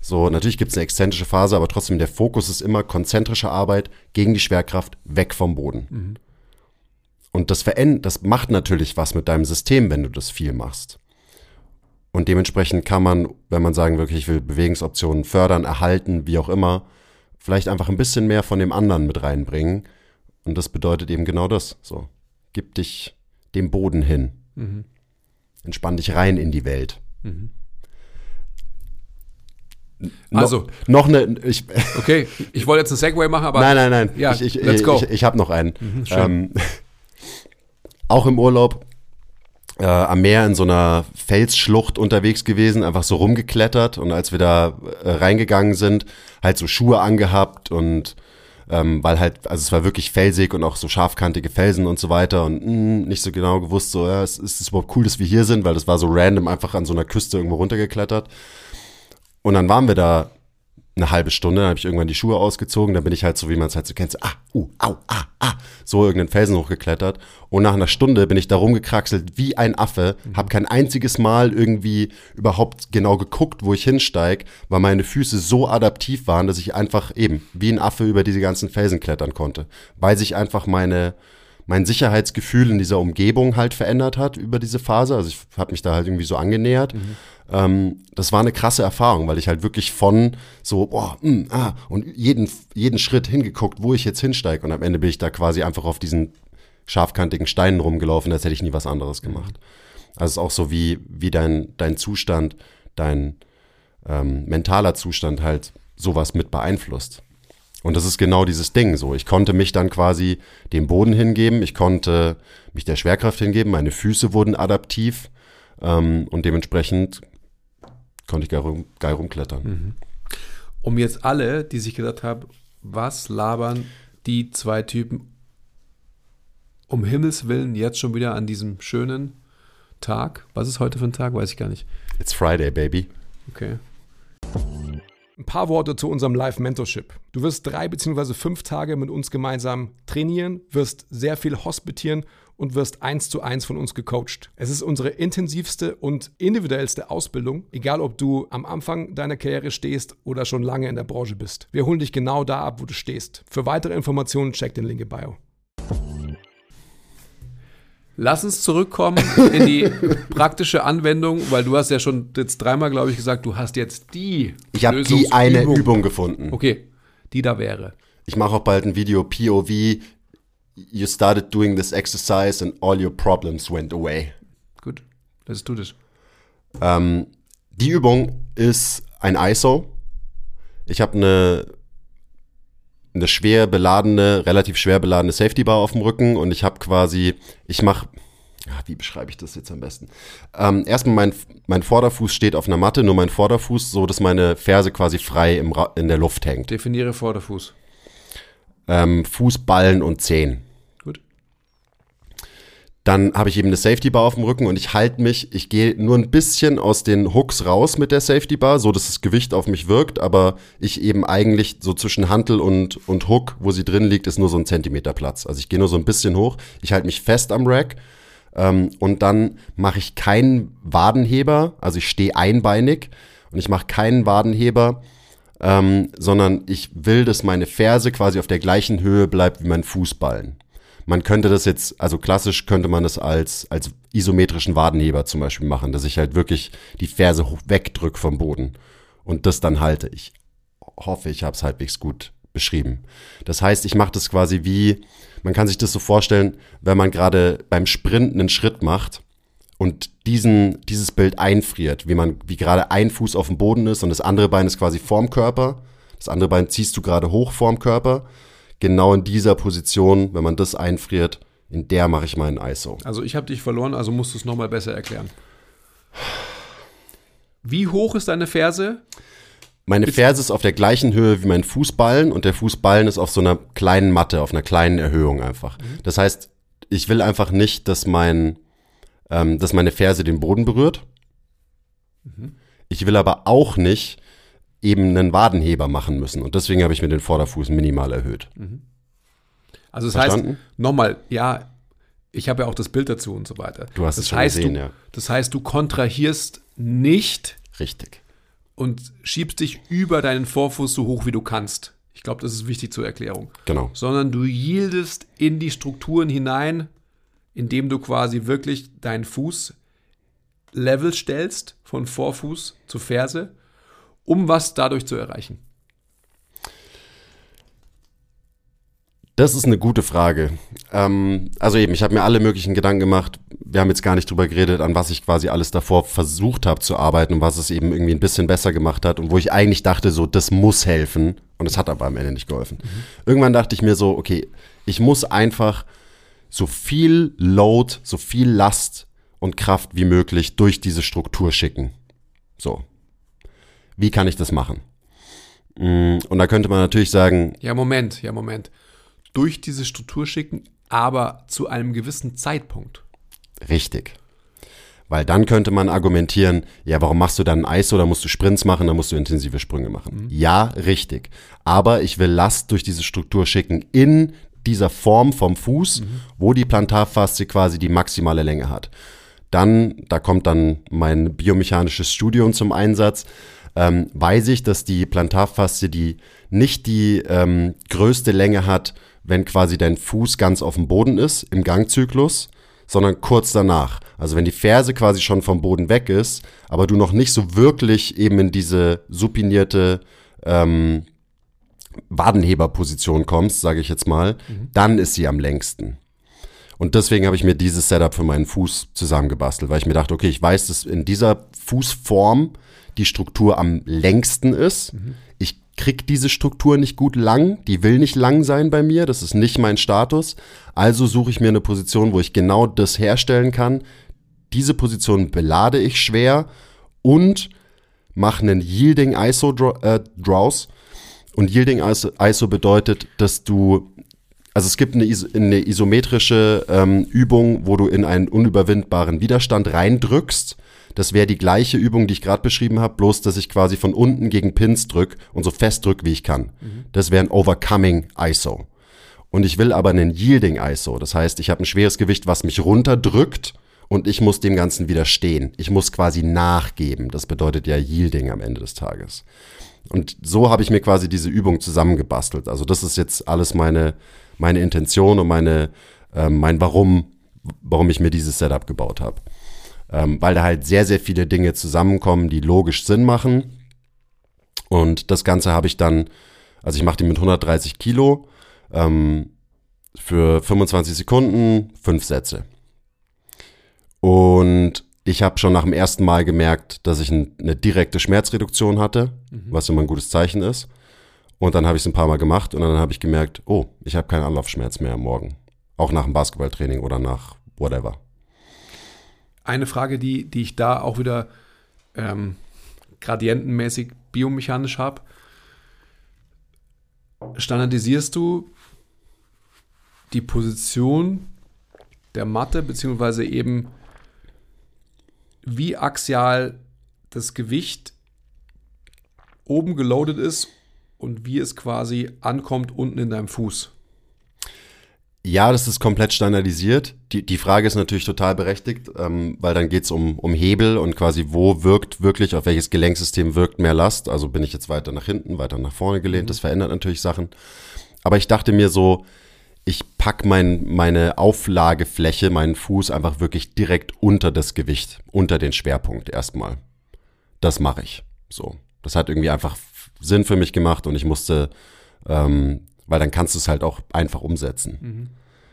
[SPEAKER 2] so, natürlich gibt es eine exzentrische Phase, aber trotzdem der Fokus ist immer konzentrische Arbeit gegen die Schwerkraft weg vom Boden. Mhm. Und das verändert, das macht natürlich was mit deinem System, wenn du das viel machst. Und dementsprechend kann man, wenn man sagen wirklich, ich will Bewegungsoptionen fördern, erhalten, wie auch immer, vielleicht einfach ein bisschen mehr von dem anderen mit reinbringen. Und das bedeutet eben genau das. So, gib dich dem Boden hin. Mhm. Entspann dich rein in die Welt. Mhm.
[SPEAKER 3] Also
[SPEAKER 2] noch eine. Ich,
[SPEAKER 3] okay, ich wollte jetzt ein Segway machen, aber
[SPEAKER 2] nein, nein, nein.
[SPEAKER 3] Ja,
[SPEAKER 2] ich, ich, let's go. Ich, ich habe noch einen. Mhm, ähm, auch im Urlaub äh, am Meer in so einer Felsschlucht unterwegs gewesen, einfach so rumgeklettert und als wir da äh, reingegangen sind, halt so Schuhe angehabt und ähm, weil halt, also es war wirklich felsig und auch so scharfkantige Felsen und so weiter und mh, hm, nicht so genau gewusst, so, ja, ist, ist es überhaupt cool, dass wir hier sind, weil das war so random einfach an so einer Küste irgendwo runtergeklettert. Und dann waren wir da eine halbe Stunde, dann habe ich irgendwann die Schuhe ausgezogen, dann bin ich halt so, wie man es halt so kennt, so, ah, uh, au, ah, ah, so irgendeinen Felsen hochgeklettert. Und nach einer Stunde bin ich da rumgekraxelt wie ein Affe, mhm. habe kein einziges Mal irgendwie überhaupt genau geguckt, wo ich hinsteig, weil meine Füße so adaptiv waren, dass ich einfach eben wie ein Affe über diese ganzen Felsen klettern konnte, weil sich einfach meine mein Sicherheitsgefühl in dieser Umgebung halt verändert hat über diese Phase. Also ich habe mich da halt irgendwie so angenähert. Mhm. Ähm, das war eine krasse Erfahrung, weil ich halt wirklich von so, boah, mh, mm, ah, und jeden, jeden Schritt hingeguckt, wo ich jetzt hinsteige. Und am Ende bin ich da quasi einfach auf diesen scharfkantigen Steinen rumgelaufen, als hätte ich nie was anderes mhm. gemacht. Also es ist auch so, wie, wie dein, dein Zustand, dein ähm, mentaler Zustand halt sowas mit beeinflusst. Und das ist genau dieses Ding so. Ich konnte mich dann quasi dem Boden hingeben, ich konnte mich der Schwerkraft hingeben, meine Füße wurden adaptiv ähm, und dementsprechend konnte ich geil, rum, geil rumklettern. Mhm.
[SPEAKER 3] Um jetzt alle, die sich gedacht haben, was labern die zwei Typen um Himmels Willen jetzt schon wieder an diesem schönen Tag. Was ist heute für ein Tag? Weiß ich gar nicht.
[SPEAKER 2] It's Friday, baby.
[SPEAKER 3] Okay.
[SPEAKER 4] Ein paar Worte zu unserem Live-Mentorship. Du wirst drei beziehungsweise fünf Tage mit uns gemeinsam trainieren, wirst sehr viel hospitieren und wirst eins zu eins von uns gecoacht. Es ist unsere intensivste und individuellste Ausbildung, egal ob du am Anfang deiner Karriere stehst oder schon lange in der Branche bist. Wir holen dich genau da ab, wo du stehst. Für weitere Informationen check den Link in Bio.
[SPEAKER 3] Lass uns zurückkommen in die praktische Anwendung, weil du hast ja schon jetzt dreimal, glaube ich, gesagt, du hast jetzt die.
[SPEAKER 2] Ich habe die eine Übung gefunden.
[SPEAKER 3] Okay, die da wäre.
[SPEAKER 2] Ich mache auch bald ein Video POV. You started doing this exercise and all your problems went away.
[SPEAKER 3] Gut, let's do this.
[SPEAKER 2] Ähm, die Übung ist ein ISO. Ich habe eine eine schwer beladene, relativ schwer beladene Safety Bar auf dem Rücken und ich habe quasi, ich mache, ja, wie beschreibe ich das jetzt am besten? Ähm, erstmal mein, mein Vorderfuß steht auf einer Matte, nur mein Vorderfuß, so dass meine Ferse quasi frei im, Ra- in der Luft hängt.
[SPEAKER 3] Definiere Vorderfuß.
[SPEAKER 2] Ähm, Fuß, Ballen und Zehen. Dann habe ich eben eine Safety Bar auf dem Rücken und ich halte mich, ich gehe nur ein bisschen aus den Hooks raus mit der Safety Bar, so dass das Gewicht auf mich wirkt, aber ich eben eigentlich so zwischen Hantel und, und Hook, wo sie drin liegt, ist nur so ein Zentimeter Platz. Also ich gehe nur so ein bisschen hoch, ich halte mich fest am Rack ähm, und dann mache ich keinen Wadenheber, also ich stehe einbeinig und ich mache keinen Wadenheber, ähm, sondern ich will, dass meine Ferse quasi auf der gleichen Höhe bleibt wie mein Fußballen. Man könnte das jetzt, also klassisch könnte man das als, als isometrischen Wadenheber zum Beispiel machen, dass ich halt wirklich die Ferse wegdrück vom Boden und das dann halte. Ich hoffe, ich habe es halbwegs gut beschrieben. Das heißt, ich mache das quasi wie, man kann sich das so vorstellen, wenn man gerade beim Sprint einen Schritt macht und diesen, dieses Bild einfriert, wie man, wie gerade ein Fuß auf dem Boden ist und das andere Bein ist quasi vorm Körper. Das andere Bein ziehst du gerade hoch vorm Körper. Genau in dieser Position, wenn man das einfriert, in der mache ich meinen ISO.
[SPEAKER 3] Also ich habe dich verloren, also musst du es nochmal besser erklären. Wie hoch ist deine Ferse?
[SPEAKER 2] Meine Ferse ist auf der gleichen Höhe wie mein Fußballen und der Fußballen ist auf so einer kleinen Matte, auf einer kleinen Erhöhung einfach. Das heißt, ich will einfach nicht, dass mein, ähm, dass meine Ferse den Boden berührt. Ich will aber auch nicht eben einen Wadenheber machen müssen und deswegen habe ich mir den Vorderfuß minimal erhöht.
[SPEAKER 3] Also das
[SPEAKER 2] Verstanden?
[SPEAKER 3] heißt, nochmal, ja, ich habe ja auch das Bild dazu und so weiter.
[SPEAKER 2] Du hast
[SPEAKER 3] das
[SPEAKER 2] es schon
[SPEAKER 3] heißt,
[SPEAKER 2] gesehen,
[SPEAKER 3] du,
[SPEAKER 2] ja.
[SPEAKER 3] Das heißt, du kontrahierst nicht
[SPEAKER 2] Richtig.
[SPEAKER 3] und schiebst dich über deinen Vorfuß so hoch, wie du kannst. Ich glaube, das ist wichtig zur Erklärung.
[SPEAKER 2] Genau.
[SPEAKER 3] Sondern du yieldest in die Strukturen hinein, indem du quasi wirklich deinen Fuß level stellst, von Vorfuß zu Ferse, um was dadurch zu erreichen.
[SPEAKER 2] Das ist eine gute Frage. Ähm, also eben, ich habe mir alle möglichen Gedanken gemacht. Wir haben jetzt gar nicht drüber geredet, an was ich quasi alles davor versucht habe zu arbeiten und was es eben irgendwie ein bisschen besser gemacht hat und wo ich eigentlich dachte, so, das muss helfen. Und es hat aber am Ende nicht geholfen. Irgendwann dachte ich mir so, okay, ich muss einfach so viel Load, so viel Last und Kraft wie möglich durch diese Struktur schicken. So. Wie kann ich das machen? Mm, Und da könnte man natürlich sagen,
[SPEAKER 3] Ja, Moment, ja, Moment. Durch diese Struktur schicken, aber zu einem gewissen Zeitpunkt.
[SPEAKER 2] Richtig. Weil dann könnte man argumentieren, ja, warum machst du dann Eis oder musst du Sprints machen, dann musst du intensive Sprünge machen. Ja, richtig. Aber ich will Last durch diese Struktur schicken in dieser Form vom Fuß, wo die Plantarfaszie quasi die maximale Länge hat. Dann, da kommt dann mein biomechanisches Studium zum Einsatz, ähm, weiß ich, dass die Plantarfaszie die nicht die ähm, größte Länge hat, wenn quasi dein Fuß ganz auf dem Boden ist im Gangzyklus, sondern kurz danach. Also wenn die Ferse quasi schon vom Boden weg ist, aber du noch nicht so wirklich eben in diese supinierte ähm, Wadenheberposition kommst, sage ich jetzt mal, dann ist sie am längsten. Und deswegen habe ich mir dieses Setup für meinen Fuß zusammengebastelt, weil ich mir dachte, okay, ich weiß, dass in dieser Fußform die Struktur am längsten ist. Ich krieg diese Struktur nicht gut lang, die will nicht lang sein bei mir, das ist nicht mein Status. Also suche ich mir eine Position, wo ich genau das herstellen kann. Diese Position belade ich schwer und mache einen Yielding ISO äh, Draws. Und Yielding ISO, bedeutet, dass du also es gibt eine, eine isometrische ähm, Übung, wo du in einen unüberwindbaren Widerstand reindrückst. Das wäre die gleiche Übung, die ich gerade beschrieben habe, bloß dass ich quasi von unten gegen Pins drück und so fest drück, wie ich kann. Mhm. Das wäre ein Overcoming ISO. Und ich will aber einen Yielding ISO. Das heißt, ich habe ein schweres Gewicht, was mich runterdrückt und ich muss dem Ganzen widerstehen. Ich muss quasi nachgeben. Das bedeutet ja Yielding am Ende des Tages. Und so habe ich mir quasi diese Übung zusammengebastelt. Also das ist jetzt alles meine, meine Intention und meine, äh, mein Warum, warum ich mir dieses Setup gebaut habe. Ähm, weil da halt sehr, sehr viele Dinge zusammenkommen, die logisch Sinn machen. Und das Ganze habe ich dann, also ich mache die mit 130 Kilo ähm, für 25 Sekunden, fünf Sätze. Und ich habe schon nach dem ersten Mal gemerkt, dass ich eine direkte Schmerzreduktion hatte, mhm. was immer ein gutes Zeichen ist. Und dann habe ich es ein paar Mal gemacht und dann habe ich gemerkt, oh, ich habe keinen Anlaufschmerz mehr am Morgen. Auch nach dem Basketballtraining oder nach whatever.
[SPEAKER 3] Eine Frage, die, die ich da auch wieder ähm, gradientenmäßig biomechanisch habe. Standardisierst du die Position der Matte, beziehungsweise eben wie axial das Gewicht oben geloadet ist und wie es quasi ankommt unten in deinem Fuß.
[SPEAKER 2] Ja, das ist komplett standardisiert. Die, die Frage ist natürlich total berechtigt, ähm, weil dann geht's um, um Hebel und quasi, wo wirkt wirklich, auf welches Gelenksystem wirkt mehr Last. Also bin ich jetzt weiter nach hinten, weiter nach vorne gelehnt. Mhm. Das verändert natürlich Sachen. Aber ich dachte mir so, ich pack mein, meine Auflagefläche, meinen Fuß einfach wirklich direkt unter das Gewicht, unter den Schwerpunkt erstmal. Das mache ich. So. Das hat irgendwie einfach Sinn für mich gemacht und ich musste, ähm, weil dann kannst du es halt auch einfach umsetzen. Mhm.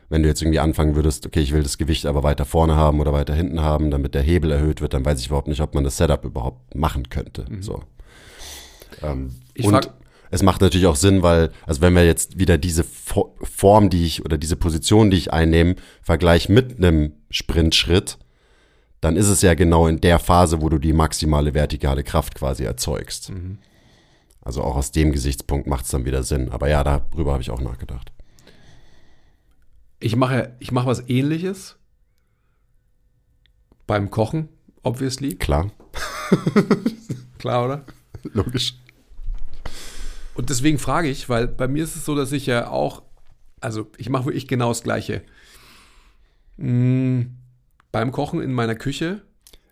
[SPEAKER 2] Wenn du jetzt irgendwie anfangen würdest, okay, ich will das Gewicht aber weiter vorne haben oder weiter hinten haben, damit der Hebel erhöht wird, dann weiß ich überhaupt nicht, ob man das Setup überhaupt machen könnte. Mhm. So. Ähm,
[SPEAKER 3] und
[SPEAKER 2] es macht natürlich auch Sinn, weil, also wenn wir jetzt wieder diese Form, die ich oder diese Position, die ich einnehme, vergleiche mit einem Sprintschritt, dann ist es ja genau in der Phase, wo du die maximale vertikale Kraft quasi erzeugst. Mhm. Also auch aus dem Gesichtspunkt macht es dann wieder Sinn. Aber ja, darüber habe ich auch nachgedacht.
[SPEAKER 3] Ich mache, ich mache was ähnliches beim Kochen, obviously.
[SPEAKER 2] Klar.
[SPEAKER 3] Klar, oder?
[SPEAKER 2] Logisch.
[SPEAKER 3] Und deswegen frage ich, weil bei mir ist es so, dass ich ja auch, also ich mache wirklich genau das Gleiche. Mhm. Beim Kochen in meiner Küche.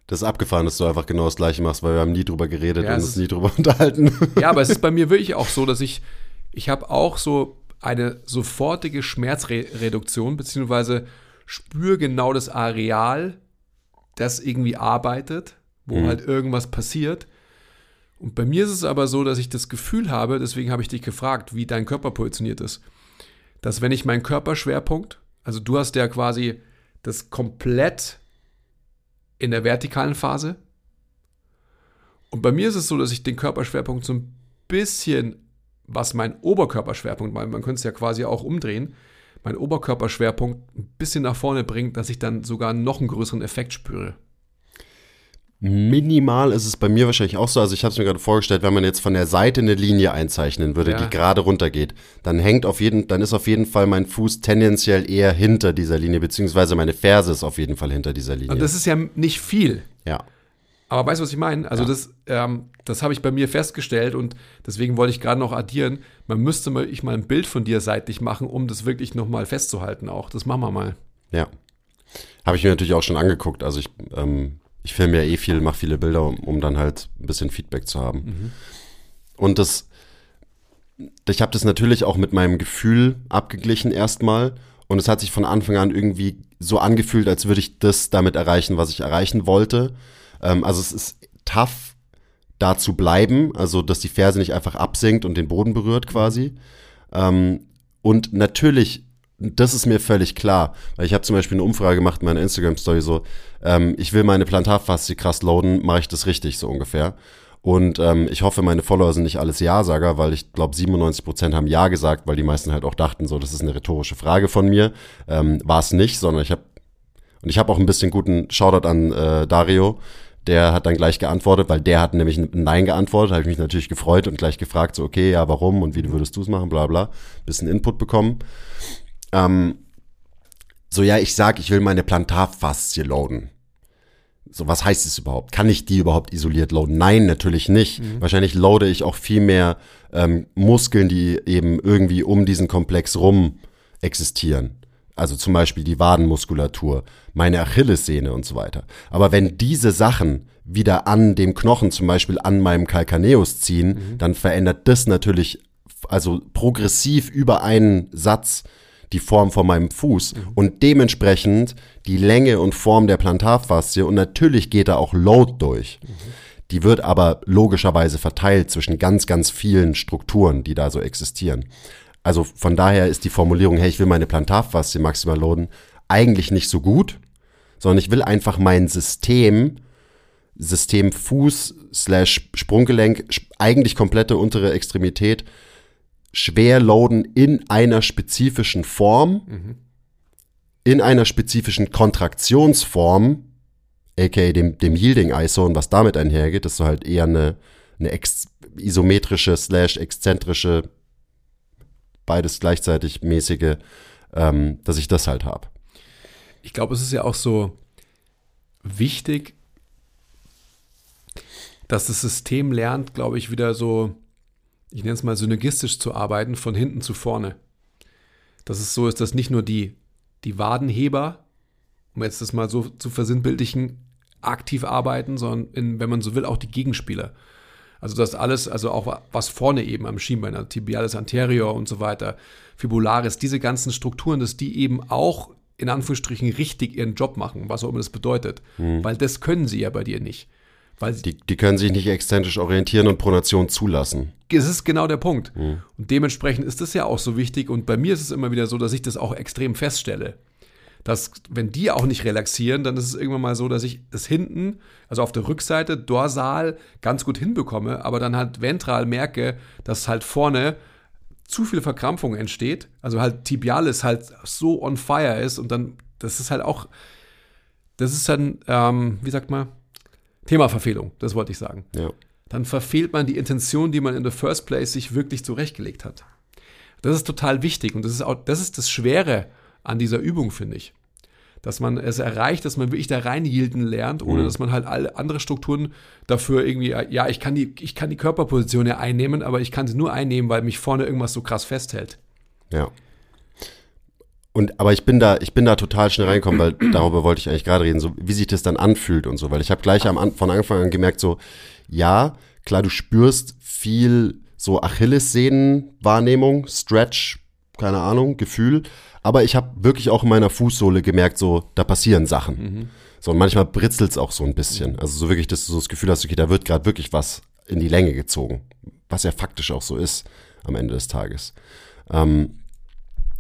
[SPEAKER 2] Das ist abgefahren, dass du einfach genau das Gleiche machst, weil wir haben nie drüber geredet ja, und uns nie drüber unterhalten.
[SPEAKER 3] Ja, aber es ist bei mir wirklich auch so, dass ich, ich habe auch so eine sofortige Schmerzreduktion, beziehungsweise spüre genau das Areal, das irgendwie arbeitet, wo mhm. halt irgendwas passiert. Und bei mir ist es aber so, dass ich das Gefühl habe, deswegen habe ich dich gefragt, wie dein Körper positioniert ist, dass wenn ich meinen Körperschwerpunkt, also du hast ja quasi das komplett in der vertikalen Phase. Und bei mir ist es so, dass ich den Körperschwerpunkt so ein bisschen, was mein Oberkörperschwerpunkt, weil man könnte es ja quasi auch umdrehen, mein Oberkörperschwerpunkt ein bisschen nach vorne bringt, dass ich dann sogar noch einen größeren Effekt spüre.
[SPEAKER 2] Minimal ist es bei mir wahrscheinlich auch so. Also ich habe es mir gerade vorgestellt, wenn man jetzt von der Seite eine Linie einzeichnen würde, ja. die gerade runtergeht, dann hängt auf jeden, dann ist auf jeden Fall mein Fuß tendenziell eher hinter dieser Linie, beziehungsweise meine Ferse ist auf jeden Fall hinter dieser Linie.
[SPEAKER 3] Und das ist ja nicht viel.
[SPEAKER 2] Ja.
[SPEAKER 3] Aber weißt du, was ich meine? Also ja. das, ähm, das habe ich bei mir festgestellt und deswegen wollte ich gerade noch addieren. Man müsste mal, ich mal ein Bild von dir seitlich machen, um das wirklich nochmal festzuhalten auch. Das machen wir mal.
[SPEAKER 2] Ja. Habe ich mir natürlich auch schon angeguckt. Also ich ähm, ich filme ja eh viel, mache viele Bilder, um, um, dann halt ein bisschen Feedback zu haben. Mhm. Und das, ich habe das natürlich auch mit meinem Gefühl abgeglichen erstmal. Und es hat sich von Anfang an irgendwie so angefühlt, als würde ich das damit erreichen, was ich erreichen wollte. Ähm, also es ist tough, da zu bleiben, also dass die Ferse nicht einfach absinkt und den Boden berührt quasi. Ähm, und natürlich das ist mir völlig klar. Weil ich habe zum Beispiel eine Umfrage gemacht in meiner Instagram-Story so, ähm, ich will meine Plantarfaszie krass loaden, mache ich das richtig, so ungefähr. Und ähm, ich hoffe, meine Follower sind nicht alles Ja-Sager, weil ich glaube, 97% haben Ja gesagt, weil die meisten halt auch dachten, so, das ist eine rhetorische Frage von mir. Ähm, War es nicht, sondern ich habe, und ich habe auch ein bisschen guten Shoutout an äh, Dario, der hat dann gleich geantwortet, weil der hat nämlich ein Nein geantwortet, habe ich mich natürlich gefreut und gleich gefragt, so, okay, ja, warum und wie würdest du es machen, bla bla, bisschen Input bekommen. Ähm, so ja, ich sag, ich will meine Plantarfaszie loaden. So, was heißt es überhaupt? Kann ich die überhaupt isoliert loaden? Nein, natürlich nicht. Mhm. Wahrscheinlich loade ich auch viel mehr ähm, Muskeln, die eben irgendwie um diesen Komplex rum existieren. Also zum Beispiel die Wadenmuskulatur, meine Achillessehne und so weiter. Aber wenn diese Sachen wieder an dem Knochen, zum Beispiel an meinem Calcaneus ziehen, mhm. dann verändert das natürlich also progressiv über einen Satz die Form von meinem Fuß mhm. und dementsprechend die Länge und Form der Plantarfaszie und natürlich geht da auch Load durch. Mhm. Die wird aber logischerweise verteilt zwischen ganz, ganz vielen Strukturen, die da so existieren. Also von daher ist die Formulierung, hey, ich will meine Plantarfaszie maximal loaden, eigentlich nicht so gut, sondern ich will einfach mein System, System Fuß slash Sprunggelenk, eigentlich komplette untere Extremität schwer loaden in einer spezifischen Form, mhm. in einer spezifischen Kontraktionsform, aka dem, dem Yielding ISO und was damit einhergeht, das ist so halt eher eine, eine ex isometrische slash exzentrische, beides gleichzeitig mäßige, ähm, dass ich das halt habe.
[SPEAKER 3] Ich glaube, es ist ja auch so wichtig, dass das System lernt, glaube ich, wieder so ich nenne es mal synergistisch zu arbeiten, von hinten zu vorne. Dass es so ist, dass nicht nur die, die Wadenheber, um jetzt das mal so zu versinnbildlichen, aktiv arbeiten, sondern in, wenn man so will, auch die Gegenspieler. Also das alles, also auch was vorne eben am Schienbein, also Tibialis anterior und so weiter, Fibularis, diese ganzen Strukturen, dass die eben auch in Anführungsstrichen richtig ihren Job machen, was auch immer das bedeutet. Mhm. Weil das können sie ja bei dir nicht.
[SPEAKER 2] Weil die, die können sich nicht exzentrisch orientieren und Pronation zulassen.
[SPEAKER 3] Das ist genau der Punkt. Mhm. Und dementsprechend ist das ja auch so wichtig. Und bei mir ist es immer wieder so, dass ich das auch extrem feststelle. Dass, wenn die auch nicht relaxieren, dann ist es irgendwann mal so, dass ich es hinten, also auf der Rückseite, dorsal, ganz gut hinbekomme, aber dann halt ventral merke, dass halt vorne zu viel Verkrampfung entsteht. Also halt Tibialis halt so on fire ist und dann, das ist halt auch, das ist dann, ähm, wie sagt man, Thema Verfehlung, das wollte ich sagen. Ja. Dann verfehlt man die Intention, die man in the first place sich wirklich zurechtgelegt hat. Das ist total wichtig und das ist auch, das ist das Schwere an dieser Übung, finde ich. Dass man es erreicht, dass man wirklich da reinhielten lernt, ohne mhm. dass man halt alle andere Strukturen dafür irgendwie, ja, ich kann die, ich kann die Körperposition ja einnehmen, aber ich kann sie nur einnehmen, weil mich vorne irgendwas so krass festhält.
[SPEAKER 2] Ja. Und aber ich bin da, ich bin da total schnell reingekommen, weil darüber wollte ich eigentlich gerade reden, so wie sich das dann anfühlt und so, weil ich habe gleich am von Anfang an gemerkt, so ja, klar, du spürst viel so Achillessehnen-Wahrnehmung, Stretch, keine Ahnung, Gefühl, aber ich habe wirklich auch in meiner Fußsohle gemerkt, so da passieren Sachen. Mhm. So und manchmal britzelt es auch so ein bisschen, also so wirklich, dass du so das Gefühl hast, okay, da wird gerade wirklich was in die Länge gezogen, was ja faktisch auch so ist am Ende des Tages. Ähm,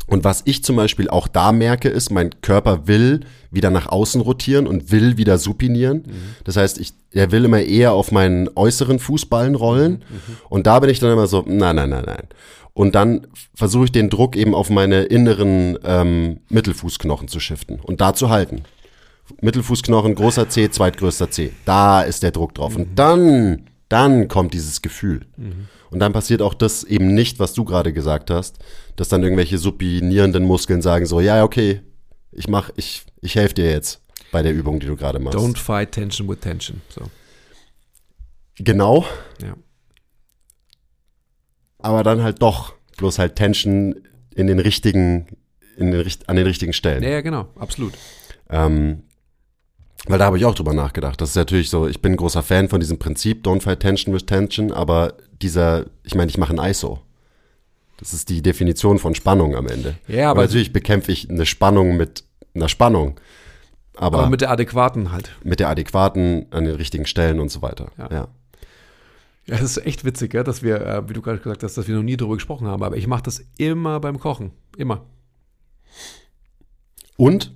[SPEAKER 2] und was ich zum Beispiel auch da merke, ist, mein Körper will wieder nach außen rotieren und will wieder supinieren. Mhm. Das heißt, ich, er will immer eher auf meinen äußeren Fußballen rollen. Mhm. Und da bin ich dann immer so, nein, nein, nein, nein. Und dann versuche ich den Druck eben auf meine inneren ähm, Mittelfußknochen zu shiften und da zu halten. Mittelfußknochen, großer C, zweitgrößter C. Da ist der Druck drauf. Mhm. Und dann, dann kommt dieses Gefühl. Mhm. Und dann passiert auch das eben nicht, was du gerade gesagt hast, dass dann irgendwelche supinierenden Muskeln sagen so, ja, okay, ich mach, ich, ich helfe dir jetzt bei der Übung, die du gerade machst.
[SPEAKER 3] Don't fight tension with tension. So.
[SPEAKER 2] Genau. Ja. Aber dann halt doch bloß halt Tension in den richtigen, in den, an den richtigen Stellen.
[SPEAKER 3] Ja, ja genau, absolut.
[SPEAKER 2] Ähm, weil da habe ich auch drüber nachgedacht. Das ist natürlich so, ich bin ein großer Fan von diesem Prinzip, don't fight tension with tension, aber dieser, ich meine, ich mache ein ISO. Das ist die Definition von Spannung am Ende. Ja, aber, aber natürlich bekämpfe ich eine Spannung mit einer Spannung. Aber, aber,
[SPEAKER 3] mit der adäquaten halt.
[SPEAKER 2] Mit der adäquaten an den richtigen Stellen und so weiter. Ja. ja.
[SPEAKER 3] Ja, das ist echt witzig, ja, dass wir, äh, wie du gerade gesagt hast, dass wir noch nie darüber gesprochen haben. Aber ich mache das immer beim Kochen. Immer.
[SPEAKER 2] Und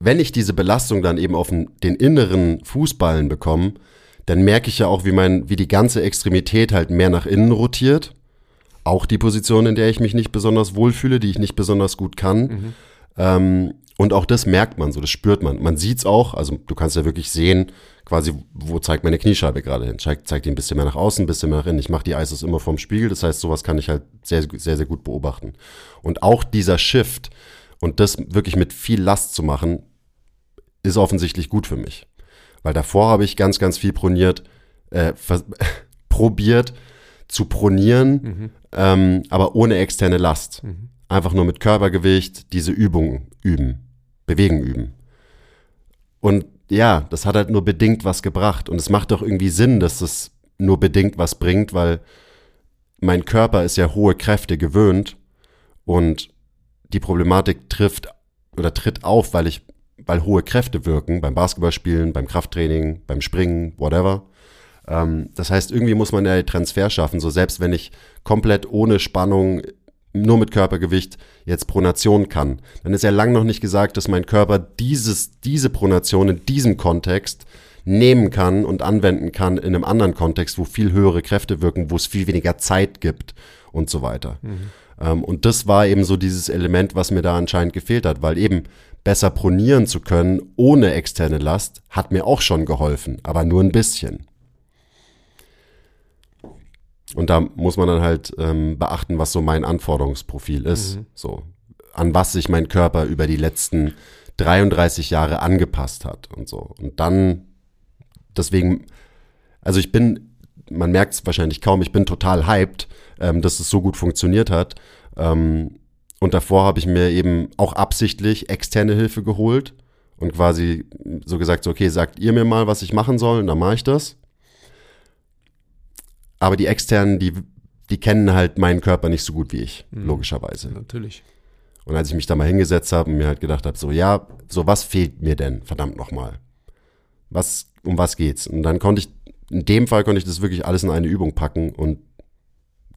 [SPEAKER 2] wenn ich diese Belastung dann eben auf den, inneren Fußballen bekomme, dann merke ich ja auch, wie mein, wie die ganze Extremität halt mehr nach innen rotiert. Auch die Position, in der ich mich nicht besonders wohlfühle, die ich nicht besonders gut kann. Mhm. Ähm, und auch das merkt man so, das spürt man. Man sieht's auch, also du kannst ja wirklich sehen, quasi, wo zeigt meine Kniescheibe gerade hin. Zeigt, zeigt die ein bisschen mehr nach außen, ein bisschen mehr nach innen. Ich mache die ISOs immer vorm Spiegel, das heißt, sowas kann ich halt sehr, sehr, sehr gut beobachten. Und auch dieser Shift, Und das wirklich mit viel Last zu machen, ist offensichtlich gut für mich. Weil davor habe ich ganz, ganz viel proniert, äh, probiert zu pronieren, mhm. ähm, aber ohne externe Last. Mhm. Einfach nur mit Körpergewicht diese Übungen üben, bewegen üben. Und ja, das hat halt nur bedingt was gebracht. Und es macht doch irgendwie Sinn, dass das nur bedingt was bringt, weil mein Körper ist ja hohe Kräfte gewöhnt und die Problematik trifft oder tritt auf, weil ich, weil hohe Kräfte wirken beim Basketballspielen, beim Krafttraining, beim Springen, whatever. Ähm, das heißt, irgendwie muss man ja den Transfer schaffen, so selbst wenn ich komplett ohne Spannung nur mit Körpergewicht jetzt Pronation kann, dann ist ja lang noch nicht gesagt, dass mein Körper dieses, diese Pronation in diesem Kontext nehmen kann und anwenden kann in einem anderen Kontext, wo viel höhere Kräfte wirken, wo es viel weniger Zeit gibt und so weiter. Mhm. Ähm, und das war eben so dieses Element, was mir da anscheinend gefehlt hat, weil eben besser pronieren zu können ohne externe Last hat mir auch schon geholfen, aber nur ein bisschen. Und da muss man dann halt ähm, beachten, was so mein Anforderungsprofil ist. Mhm. So, an was sich mein Körper über die letzten 33 Jahre angepasst hat und so. Und dann, deswegen, also ich bin, man merkt es wahrscheinlich kaum, ich bin total hyped, ähm, dass es so gut funktioniert hat. Ähm, und davor habe ich mir eben auch absichtlich externe Hilfe geholt und quasi so gesagt, so, okay, sagt ihr mir mal, was ich machen soll, und dann mache ich das. Aber die externen, die, die kennen halt meinen Körper nicht so gut wie ich, mhm. logischerweise.
[SPEAKER 3] Natürlich.
[SPEAKER 2] Und als ich mich da mal hingesetzt habe und mir halt gedacht habe, so, ja, so was fehlt mir denn, verdammt nochmal? Was, um was geht's? Und dann konnte ich, in dem Fall konnte ich das wirklich alles in eine Übung packen und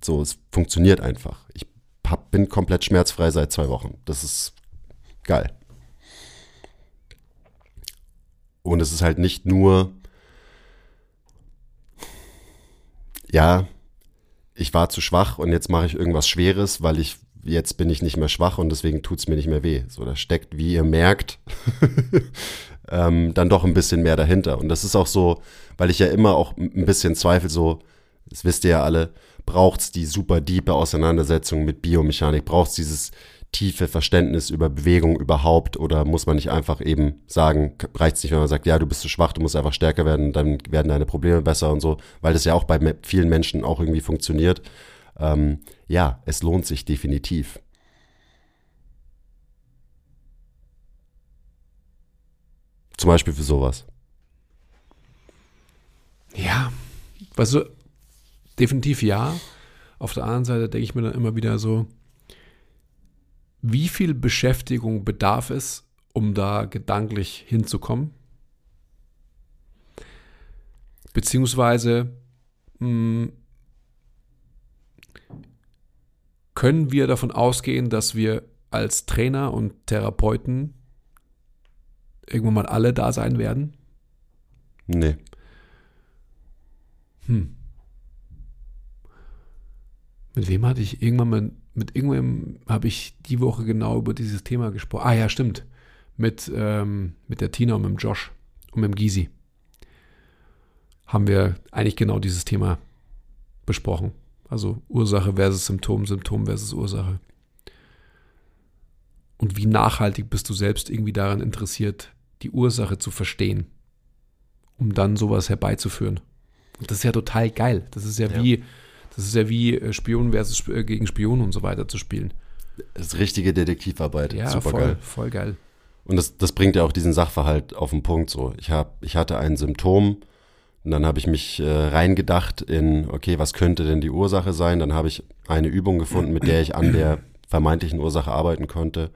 [SPEAKER 2] so, es funktioniert einfach. Ich hab, bin komplett schmerzfrei seit zwei Wochen. Das ist geil. Und es ist halt nicht nur ja, ich war zu schwach und jetzt mache ich irgendwas Schweres, weil ich jetzt bin ich nicht mehr schwach und deswegen tut es mir nicht mehr weh. So, da steckt, wie ihr merkt, ähm, dann doch ein bisschen mehr dahinter. Und das ist auch so, weil ich ja immer auch ein bisschen zweifle, so, das wisst ihr ja alle, braucht es die super diepe Auseinandersetzung mit Biomechanik, braucht es dieses tiefe Verständnis über Bewegung überhaupt oder muss man nicht einfach eben sagen, reicht es nicht, wenn man sagt, ja, du bist zu schwach, du musst einfach stärker werden, dann werden deine Probleme besser und so, weil das ja auch bei vielen Menschen auch irgendwie funktioniert. Ähm, ja, es lohnt sich definitiv. Zum Beispiel für sowas.
[SPEAKER 3] Ja, weißt du, definitiv ja. Auf der anderen Seite denke ich mir dann immer wieder so, wie viel Beschäftigung bedarf es, um da gedanklich hinzukommen? Beziehungsweise mh, hm, können wir davon ausgehen, dass wir als Trainer und Therapeuten irgendwann mal alle da sein werden?
[SPEAKER 2] Nee.
[SPEAKER 3] Hm. Mit wem hatte ich irgendwann mal mit irgendwem habe ich die Woche genau über dieses Thema gesprochen. Ah ja, stimmt. Mit, ähm, mit der Tina und mit dem Josh und mit dem Gysi haben wir eigentlich genau dieses Thema besprochen. Also Ursache versus Symptom, Symptom versus Ursache. Und wie nachhaltig bist du selbst irgendwie daran interessiert, die Ursache zu verstehen, um dann sowas herbeizuführen. Und das ist ja total geil. Das ist ja, ja. wie, das ist ja wie äh, Spion versus äh, gegen Spion und so weiter zu spielen.
[SPEAKER 2] Das ist richtige Detektivarbeit.
[SPEAKER 3] Ja, Super voll, geil. voll geil.
[SPEAKER 2] Und das, das bringt ja auch diesen Sachverhalt auf den Punkt so. Ich, hab, ich hatte ein Symptom und dann habe ich mich äh, reingedacht in, okay, was könnte denn die Ursache sein? Dann habe ich eine Übung gefunden, mit der ich an der vermeintlichen Ursache arbeiten konnte.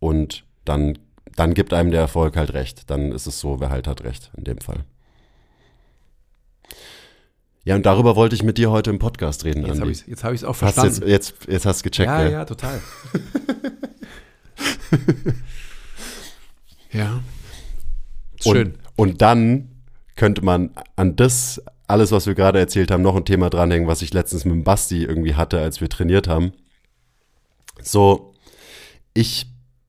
[SPEAKER 2] Und dann, dann gibt einem der Erfolg halt recht. Dann ist es so, wer halt hat recht in dem Fall. Ja, und darüber wollte ich mit dir heute im Podcast reden,
[SPEAKER 3] Jetzt habe ich es hab auch verstanden.
[SPEAKER 2] Jetzt, jetzt, jetzt, hast du gecheckt,
[SPEAKER 3] Ja, ja, ja total. ja.
[SPEAKER 2] Schön. Und, und dann könnte man an das, alles, was wir gerade erzählt haben, noch ein Thema dranhängen, was ich letztens mit dem Basti irgendwie hatte, als wir trainiert haben. So, ich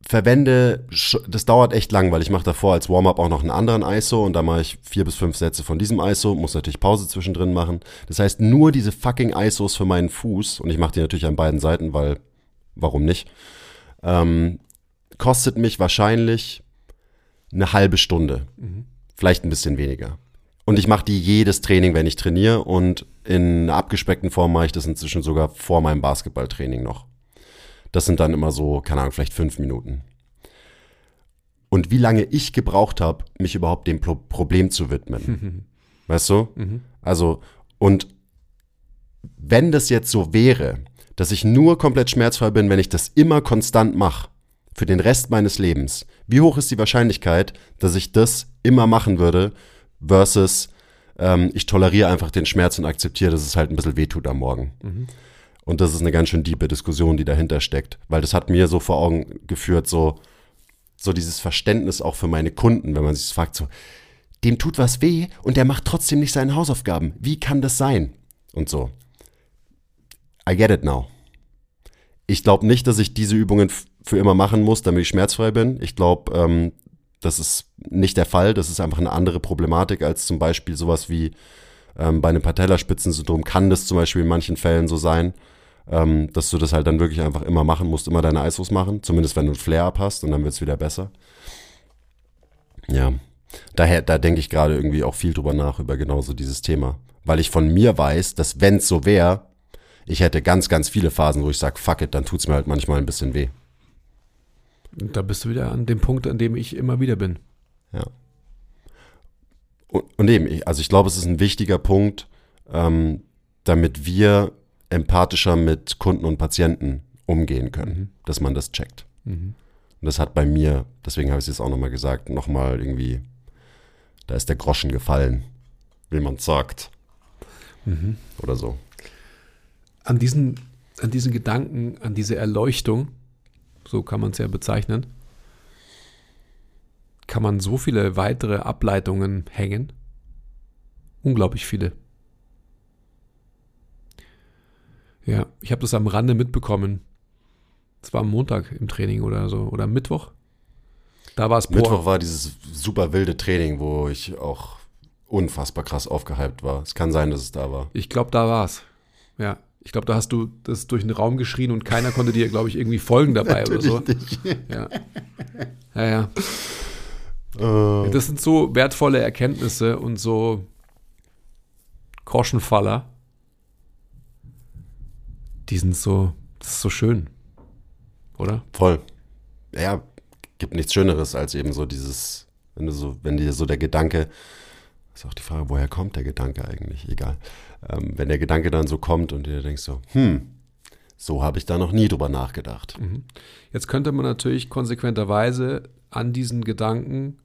[SPEAKER 2] verwende, das dauert echt lang, weil ich mache davor als Warm-up auch noch einen anderen ISO und da mache ich vier bis fünf Sätze von diesem ISO, muss natürlich Pause zwischendrin machen. Das heißt, nur diese fucking ISOs für meinen Fuß und ich mache die natürlich an beiden Seiten, weil, warum nicht? Ähm, kostet mich wahrscheinlich eine halbe Stunde. Vielleicht ein bisschen weniger. Und ich mache die jedes Training, wenn ich trainiere. Und in einer abgespeckten Form mache ich das inzwischen sogar vor meinem Basketballtraining noch. Das sind dann immer so, keine Ahnung, vielleicht fünf Minuten. Und wie lange ich gebraucht habe, mich überhaupt dem Pro Problem zu widmen. Weißt du? Also, und wenn das jetzt so wäre, dass ich nur komplett schmerzfrei bin, wenn ich das immer konstant mache, für den Rest meines Lebens, wie hoch ist die Wahrscheinlichkeit, dass ich das immer machen würde, versus ähm, ich toleriere einfach den Schmerz und akzeptiere, dass es halt ein bisschen wehtut am Morgen. Und das ist eine ganz schön diepe Diskussion, die dahinter steckt, weil das hat mir so vor Augen geführt, so, so dieses Verständnis auch für meine Kunden, wenn man sich fragt, so, dem tut was weh und der macht trotzdem nicht seine Hausaufgaben. Wie kann das sein? Und so. I get it now. Ich glaube nicht, dass ich diese Übungen für immer machen muss, damit ich schmerzfrei bin. Ich glaube, ähm, das ist nicht der Fall. Das ist einfach eine andere Problematik als zum Beispiel sowas wie ähm, bei einem Patellaspitzensyndrom kann das zum Beispiel in manchen Fällen so sein, ähm, dass du das halt dann wirklich einfach immer machen musst, immer deine ISOs machen, zumindest wenn du ein Flare-Up hast und dann wird es wieder besser. Ja, daher, da denke ich gerade irgendwie auch viel drüber nach, über genauso dieses Thema. Weil ich von mir weiß, dass wenn es so wäre, ich hätte ganz, ganz viele Phasen, wo ich sage, fuck it, dann tut's mir halt manchmal ein bisschen weh.
[SPEAKER 3] Und da bist du wieder an dem Punkt, an dem ich immer wieder bin.
[SPEAKER 2] Ja. Und, und eben, also ich glaube, es ist ein wichtiger Punkt, ähm, damit wir empathischer mit Kunden und Patienten umgehen können, dass man das checkt. Und das hat bei mir, deswegen habe ich es jetzt auch nochmal gesagt, nochmal irgendwie, da ist der Groschen gefallen, wie man sagt. Oder so.
[SPEAKER 3] An diesen, an diesen Gedanken, an diese Erleuchtung, so kann man es ja bezeichnen, kann man so viele weitere Ableitungen hängen. Unglaublich viele. Ja, ich habe das am Rande mitbekommen. Es war am Montag im Training oder so, oder am Mittwoch. Da war es
[SPEAKER 2] Mittwoch war dieses super wilde Training, wo ich auch unfassbar krass aufgehypt war. Es kann sein, dass es da war.
[SPEAKER 3] Ich glaube, da war's. Ja. Ich glaube, da hast du das durch den Raum geschrien und keiner konnte dir, glaube ich, irgendwie folgen dabei oder so. Ja. Ja, ja.
[SPEAKER 2] Äh,
[SPEAKER 3] Das sind so wertvolle Erkenntnisse und so Groschenfaller. Die sind so, das ist so schön. Oder?
[SPEAKER 2] Voll. Ja, gibt nichts Schöneres als eben so dieses, wenn du so, wenn dir so der Gedanke, ist auch die Frage, woher kommt der Gedanke eigentlich? Egal. Ähm, wenn der Gedanke dann so kommt und dir denkst so, hm, so habe ich da noch nie drüber nachgedacht.
[SPEAKER 3] Jetzt könnte man natürlich konsequenterweise an diesen Gedanken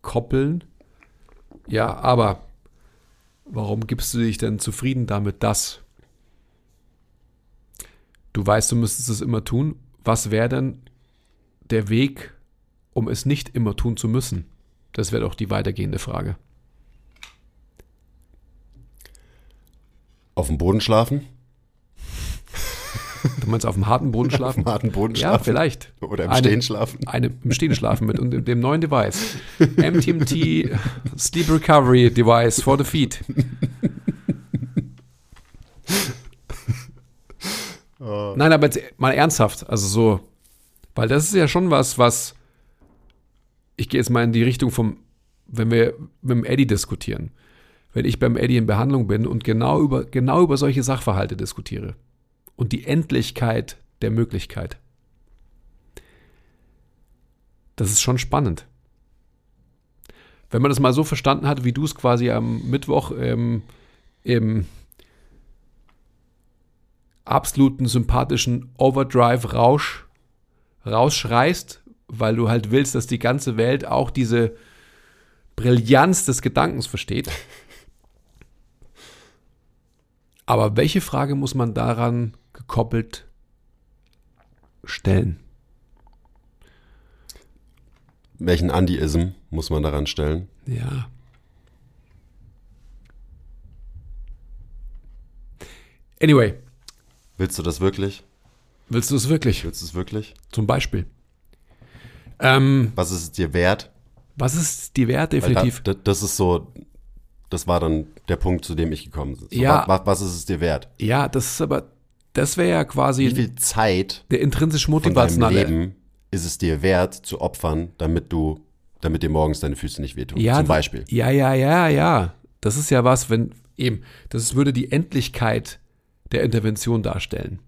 [SPEAKER 3] koppeln. Ja, aber warum gibst du dich denn zufrieden damit, dass du weißt, du müsstest es immer tun? Was wäre denn der Weg, um es nicht immer tun zu müssen? Das wäre doch die weitergehende Frage.
[SPEAKER 2] Auf dem Boden schlafen?
[SPEAKER 3] Du meinst auf dem harten Boden schlafen?
[SPEAKER 2] Auf dem harten Boden
[SPEAKER 3] Ja,
[SPEAKER 2] schlafen?
[SPEAKER 3] vielleicht.
[SPEAKER 2] Oder im
[SPEAKER 3] Eine-
[SPEAKER 2] Stehen schlafen?
[SPEAKER 3] Eine, Im Stehen schlafen mit und dem neuen Device. MTMT Sleep Recovery Device for the Feet. Nein, aber jetzt mal ernsthaft, also so, weil das ist ja schon was, was ich gehe jetzt mal in die Richtung vom, wenn wir mit dem Eddie diskutieren. Wenn ich beim Eddie in Behandlung bin und genau über, genau über solche Sachverhalte diskutiere und die Endlichkeit der Möglichkeit. Das ist schon spannend. Wenn man das mal so verstanden hat, wie du es quasi am Mittwoch ähm, im absoluten sympathischen Overdrive-Rausch rausschreist, weil du halt willst, dass die ganze Welt auch diese Brillanz des Gedankens versteht. Aber welche Frage muss man daran gekoppelt stellen?
[SPEAKER 2] Welchen Andiism muss man daran stellen?
[SPEAKER 3] Ja. Anyway,
[SPEAKER 2] Willst du das wirklich?
[SPEAKER 3] willst du es wirklich?
[SPEAKER 2] Willst du es wirklich?
[SPEAKER 3] Zum Beispiel. Ähm,
[SPEAKER 2] Was ist es dir wert?
[SPEAKER 3] was ist die Wert definitiv?
[SPEAKER 2] Da, da, das ist so, das war dann der Punkt, zu dem ich gekommen bin. So,
[SPEAKER 3] Ja.
[SPEAKER 2] wa, wa, was ist es dir wert?
[SPEAKER 3] ja, das ist aber, das wäre ja
[SPEAKER 2] Wie
[SPEAKER 3] quasi
[SPEAKER 2] viel Zeit
[SPEAKER 3] der intrinsisch motivationale.
[SPEAKER 2] Leben ist es dir wert zu opfern, damit du, damit dir morgens deine Füße nicht wehtun.
[SPEAKER 3] Ja,
[SPEAKER 2] zum Beispiel.
[SPEAKER 3] Ja, ja, ja, ja. Das ist ja was, wenn eben, das würde die Endlichkeit der Intervention darstellen.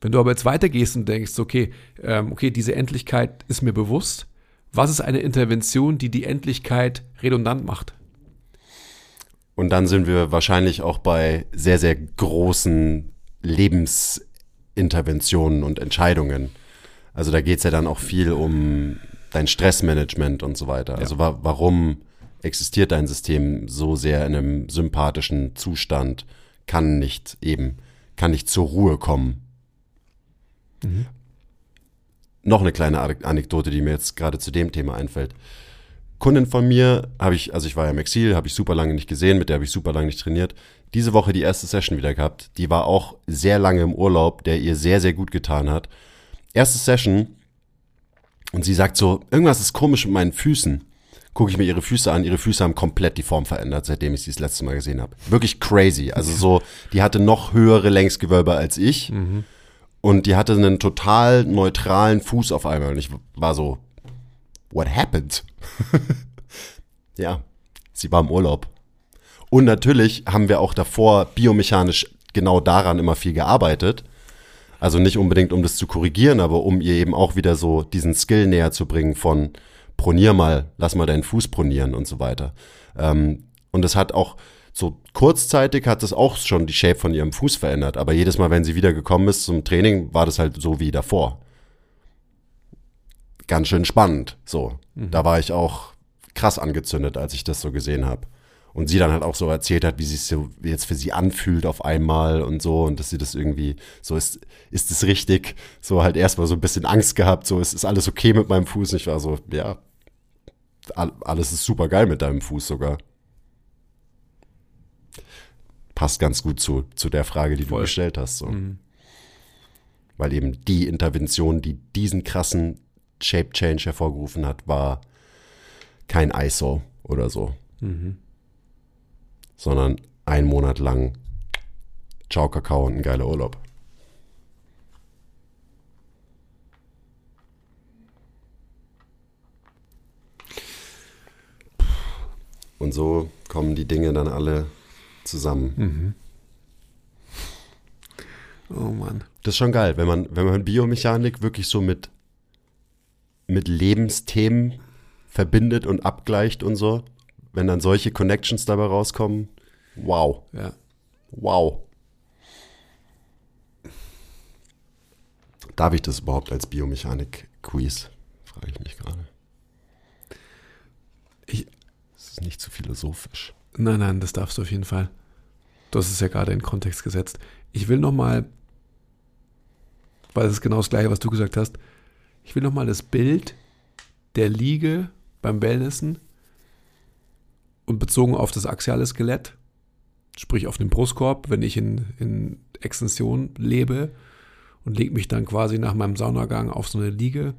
[SPEAKER 3] Wenn du aber jetzt weitergehst und denkst, okay, ähm, okay, diese Endlichkeit ist mir bewusst, was ist eine Intervention, die die Endlichkeit redundant macht?
[SPEAKER 2] Und dann sind wir wahrscheinlich auch bei sehr, sehr großen Lebensinterventionen und Entscheidungen. Also da geht es ja dann auch viel um dein Stressmanagement und so weiter. Also wa warum existiert dein System so sehr in einem sympathischen Zustand, kann nicht eben, kann nicht zur Ruhe kommen. Mhm. Noch eine kleine Anekdote, die mir jetzt gerade zu dem Thema einfällt. Kundin von mir habe ich, also ich war ja im Exil, habe ich super lange nicht gesehen, mit der habe ich super lange nicht trainiert. Diese Woche die erste Session wieder gehabt. Die war auch sehr lange im Urlaub, der ihr sehr, sehr gut getan hat. Erste Session und sie sagt so, irgendwas ist komisch mit meinen Füßen. Gucke ich mir ihre Füße an, ihre Füße haben komplett die Form verändert, seitdem ich sie das letzte Mal gesehen habe. Wirklich crazy. Also so, die hatte noch höhere Längsgewölbe als ich. Mhm. Und die hatte einen total neutralen Fuß auf einmal. Und ich war so, what happened? ja, sie war im Urlaub. Und natürlich haben wir auch davor biomechanisch genau daran immer viel gearbeitet. Also nicht unbedingt, um das zu korrigieren, aber um ihr eben auch wieder so diesen Skill näher zu bringen von pronier mal, lass mal deinen Fuß pronieren und so weiter. Ähm, und es hat auch so kurzzeitig hat es auch schon die Shape von ihrem Fuß verändert, aber jedes Mal, wenn sie wieder gekommen ist zum Training, war das halt so wie davor ganz schön spannend. So, mhm. da war ich auch krass angezündet, als ich das so gesehen habe. Und sie dann halt auch so erzählt hat, wie sich so jetzt für sie anfühlt auf einmal und so und dass sie das irgendwie so ist, ist es richtig? So halt erstmal so ein bisschen Angst gehabt, so ist, ist alles okay mit meinem Fuß? Und ich war so, ja, alles ist super geil mit deinem Fuß sogar. Passt ganz gut zu, zu der Frage, die Voll. du gestellt hast. So. Mhm. Weil eben die Intervention, die diesen krassen Shape Change hervorgerufen hat, war kein ISO oder so, mhm. Sondern ein Monat lang Ciao Kakao und ein geiler Urlaub. Und so kommen die Dinge dann alle zusammen. Mhm.
[SPEAKER 3] Oh Mann.
[SPEAKER 2] Das ist schon geil, wenn man, wenn man Biomechanik wirklich so mit mit Lebensthemen verbindet und abgleicht und so, wenn dann solche Connections dabei rauskommen, wow.
[SPEAKER 3] Ja.
[SPEAKER 2] Wow. Darf ich das überhaupt als Biomechanik-Quiz? Frage ich mich gerade. Ich, das ist nicht zu philosophisch.
[SPEAKER 3] Nein, nein, das darfst du auf jeden Fall. Du hast es ja gerade in Kontext gesetzt. Ich will nochmal, weil es ist genau das gleiche, was du gesagt hast, ich will nochmal das Bild der Liege beim Wellnessen und bezogen auf das axiale Skelett, sprich auf den Brustkorb, wenn ich in, in Extension lebe und lege mich dann quasi nach meinem Saunagang auf so eine Liege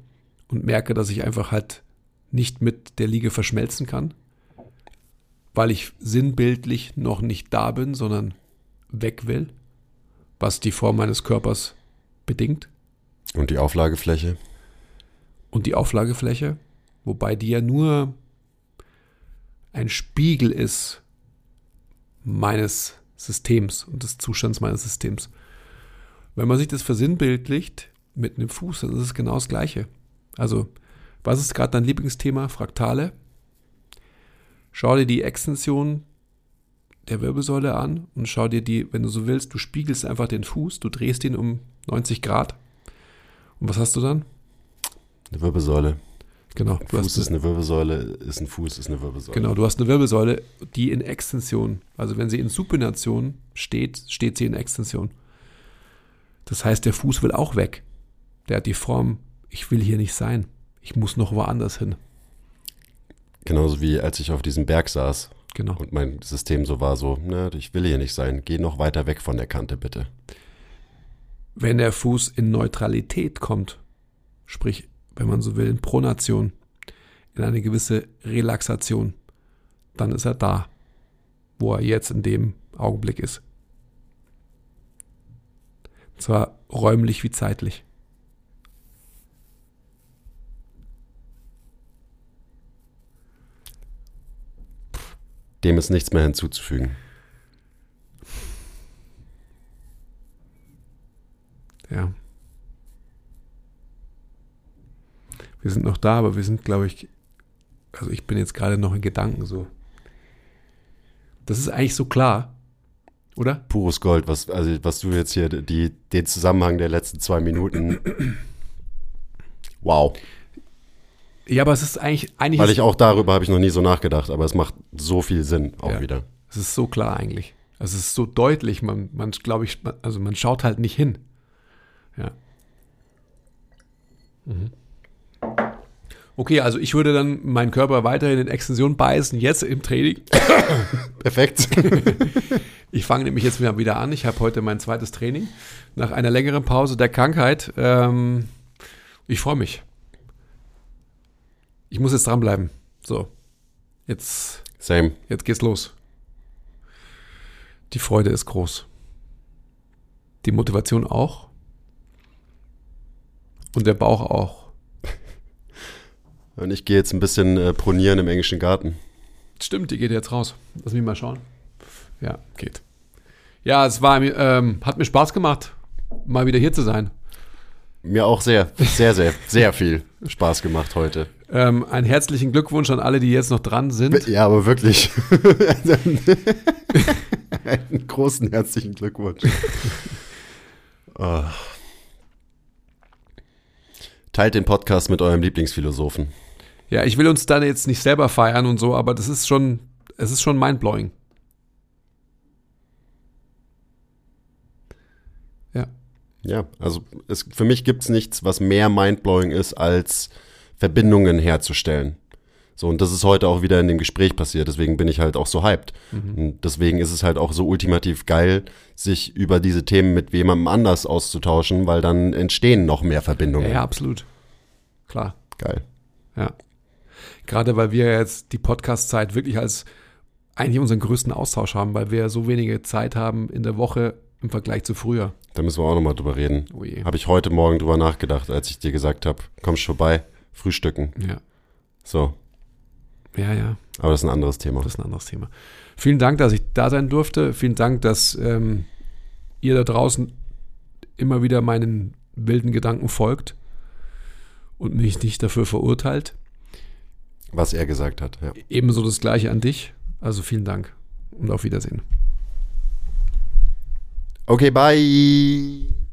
[SPEAKER 3] und merke, dass ich einfach halt nicht mit der Liege verschmelzen kann, weil ich sinnbildlich noch nicht da bin, sondern weg will, was die Form meines Körpers bedingt.
[SPEAKER 2] Und die Auflagefläche?
[SPEAKER 3] und die Auflagefläche, wobei die ja nur ein Spiegel ist meines Systems und des Zustands meines Systems. Wenn man sich das versinnbildlicht mit einem Fuß, dann ist es genau das Gleiche. Also, was ist gerade dein Lieblingsthema? Fraktale. Schau dir die Extension der Wirbelsäule an und schau dir die, wenn du so willst, du spiegelst einfach den Fuß, du drehst ihn um 90 Grad. Und was hast du dann?
[SPEAKER 2] Eine Wirbelsäule.
[SPEAKER 3] Genau.
[SPEAKER 2] Du Fuß ist eine Wirbelsäule, ist ein Fuß, ist eine Wirbelsäule.
[SPEAKER 3] Genau, du hast eine Wirbelsäule, die in Extension, also wenn sie in Supination steht, steht sie in Extension. Das heißt, der Fuß will auch weg. Der hat die Form, ich will hier nicht sein. Ich muss noch woanders hin.
[SPEAKER 2] Genauso wie als ich auf diesem Berg saß.
[SPEAKER 3] Genau.
[SPEAKER 2] Und mein System so war so, ne, ich will hier nicht sein. Geh noch weiter weg von der Kante, bitte.
[SPEAKER 3] Wenn der Fuß in Neutralität kommt, sprich wenn man so will, in Pronation, in eine gewisse Relaxation, dann ist er da, wo er jetzt in dem Augenblick ist. Und zwar räumlich wie zeitlich.
[SPEAKER 2] Dem ist nichts mehr hinzuzufügen.
[SPEAKER 3] Ja. Wir sind noch da, aber wir sind, glaube ich, also ich bin jetzt gerade noch in Gedanken so. Das ist eigentlich so klar, oder?
[SPEAKER 2] Pures Gold, was, also, was du jetzt hier, die, den Zusammenhang der letzten zwei Minuten. Wow.
[SPEAKER 3] Ja, aber es ist eigentlich, eigentlich
[SPEAKER 2] Weil ich auch darüber habe ich noch nie so nachgedacht, aber es macht so viel Sinn auch
[SPEAKER 3] Ja.
[SPEAKER 2] wieder.
[SPEAKER 3] es ist so klar eigentlich. Es ist so deutlich, man, man glaube ich, also man schaut halt nicht hin. Ja. Mhm. Okay, also ich würde dann meinen Körper weiterhin in Extension beißen, jetzt im Training.
[SPEAKER 2] Perfekt.
[SPEAKER 3] Ich fange nämlich jetzt wieder wieder an. Ich habe heute mein zweites Training nach einer längeren Pause der Krankheit. Ähm, ich freue mich. Ich muss jetzt dranbleiben. So, jetzt,
[SPEAKER 2] Same.
[SPEAKER 3] jetzt geht's los. Die Freude ist groß. Die Motivation auch. Und der Bauch auch.
[SPEAKER 2] Und ich gehe jetzt ein bisschen äh, pronieren im englischen Garten.
[SPEAKER 3] Stimmt, die geht jetzt raus. Lass mich mal schauen. Ja, geht. Ja, es war, mir, ähm, hat mir Spaß gemacht, mal wieder hier zu sein.
[SPEAKER 2] Mir auch sehr, sehr, sehr, sehr viel Spaß gemacht heute.
[SPEAKER 3] Ähm, einen herzlichen Glückwunsch an alle, die jetzt noch dran sind.
[SPEAKER 2] Ja, aber wirklich. Einen großen herzlichen Glückwunsch. Oh. Teilt den Podcast mit eurem Lieblingsphilosophen.
[SPEAKER 3] Ja, ich will uns da jetzt nicht selber feiern und so, aber das ist schon, es ist schon mindblowing. Ja.
[SPEAKER 2] Ja, also es, für mich gibt es nichts, was mehr mindblowing ist, als Verbindungen herzustellen. So, und das ist heute auch wieder in dem Gespräch passiert, deswegen bin ich halt auch so hyped. Und deswegen ist es halt auch so ultimativ geil, sich über diese Themen mit jemandem anders auszutauschen, weil dann entstehen noch mehr Verbindungen.
[SPEAKER 3] Ja, ja, absolut. Klar.
[SPEAKER 2] Geil.
[SPEAKER 3] Ja. Gerade weil wir jetzt die Podcast-Zeit wirklich als eigentlich unseren größten Austausch haben, weil wir so wenige Zeit haben in der Woche im Vergleich zu früher.
[SPEAKER 2] Da müssen wir auch nochmal drüber reden.
[SPEAKER 3] Oh.
[SPEAKER 2] Habe ich heute Morgen drüber nachgedacht, als ich dir gesagt habe, kommst vorbei, frühstücken.
[SPEAKER 3] Ja.
[SPEAKER 2] So,
[SPEAKER 3] Ja, ja.
[SPEAKER 2] aber das ist ein anderes Thema.
[SPEAKER 3] Das ist ein anderes Thema. Vielen Dank, dass ich da sein durfte. Vielen Dank, dass ähm, ihr da draußen immer wieder meinen wilden Gedanken folgt und mich nicht dafür verurteilt.
[SPEAKER 2] Was er gesagt hat, ja.
[SPEAKER 3] Ebenso das gleiche an dich. Also vielen Dank und auf Wiedersehen.
[SPEAKER 2] Okay, bye.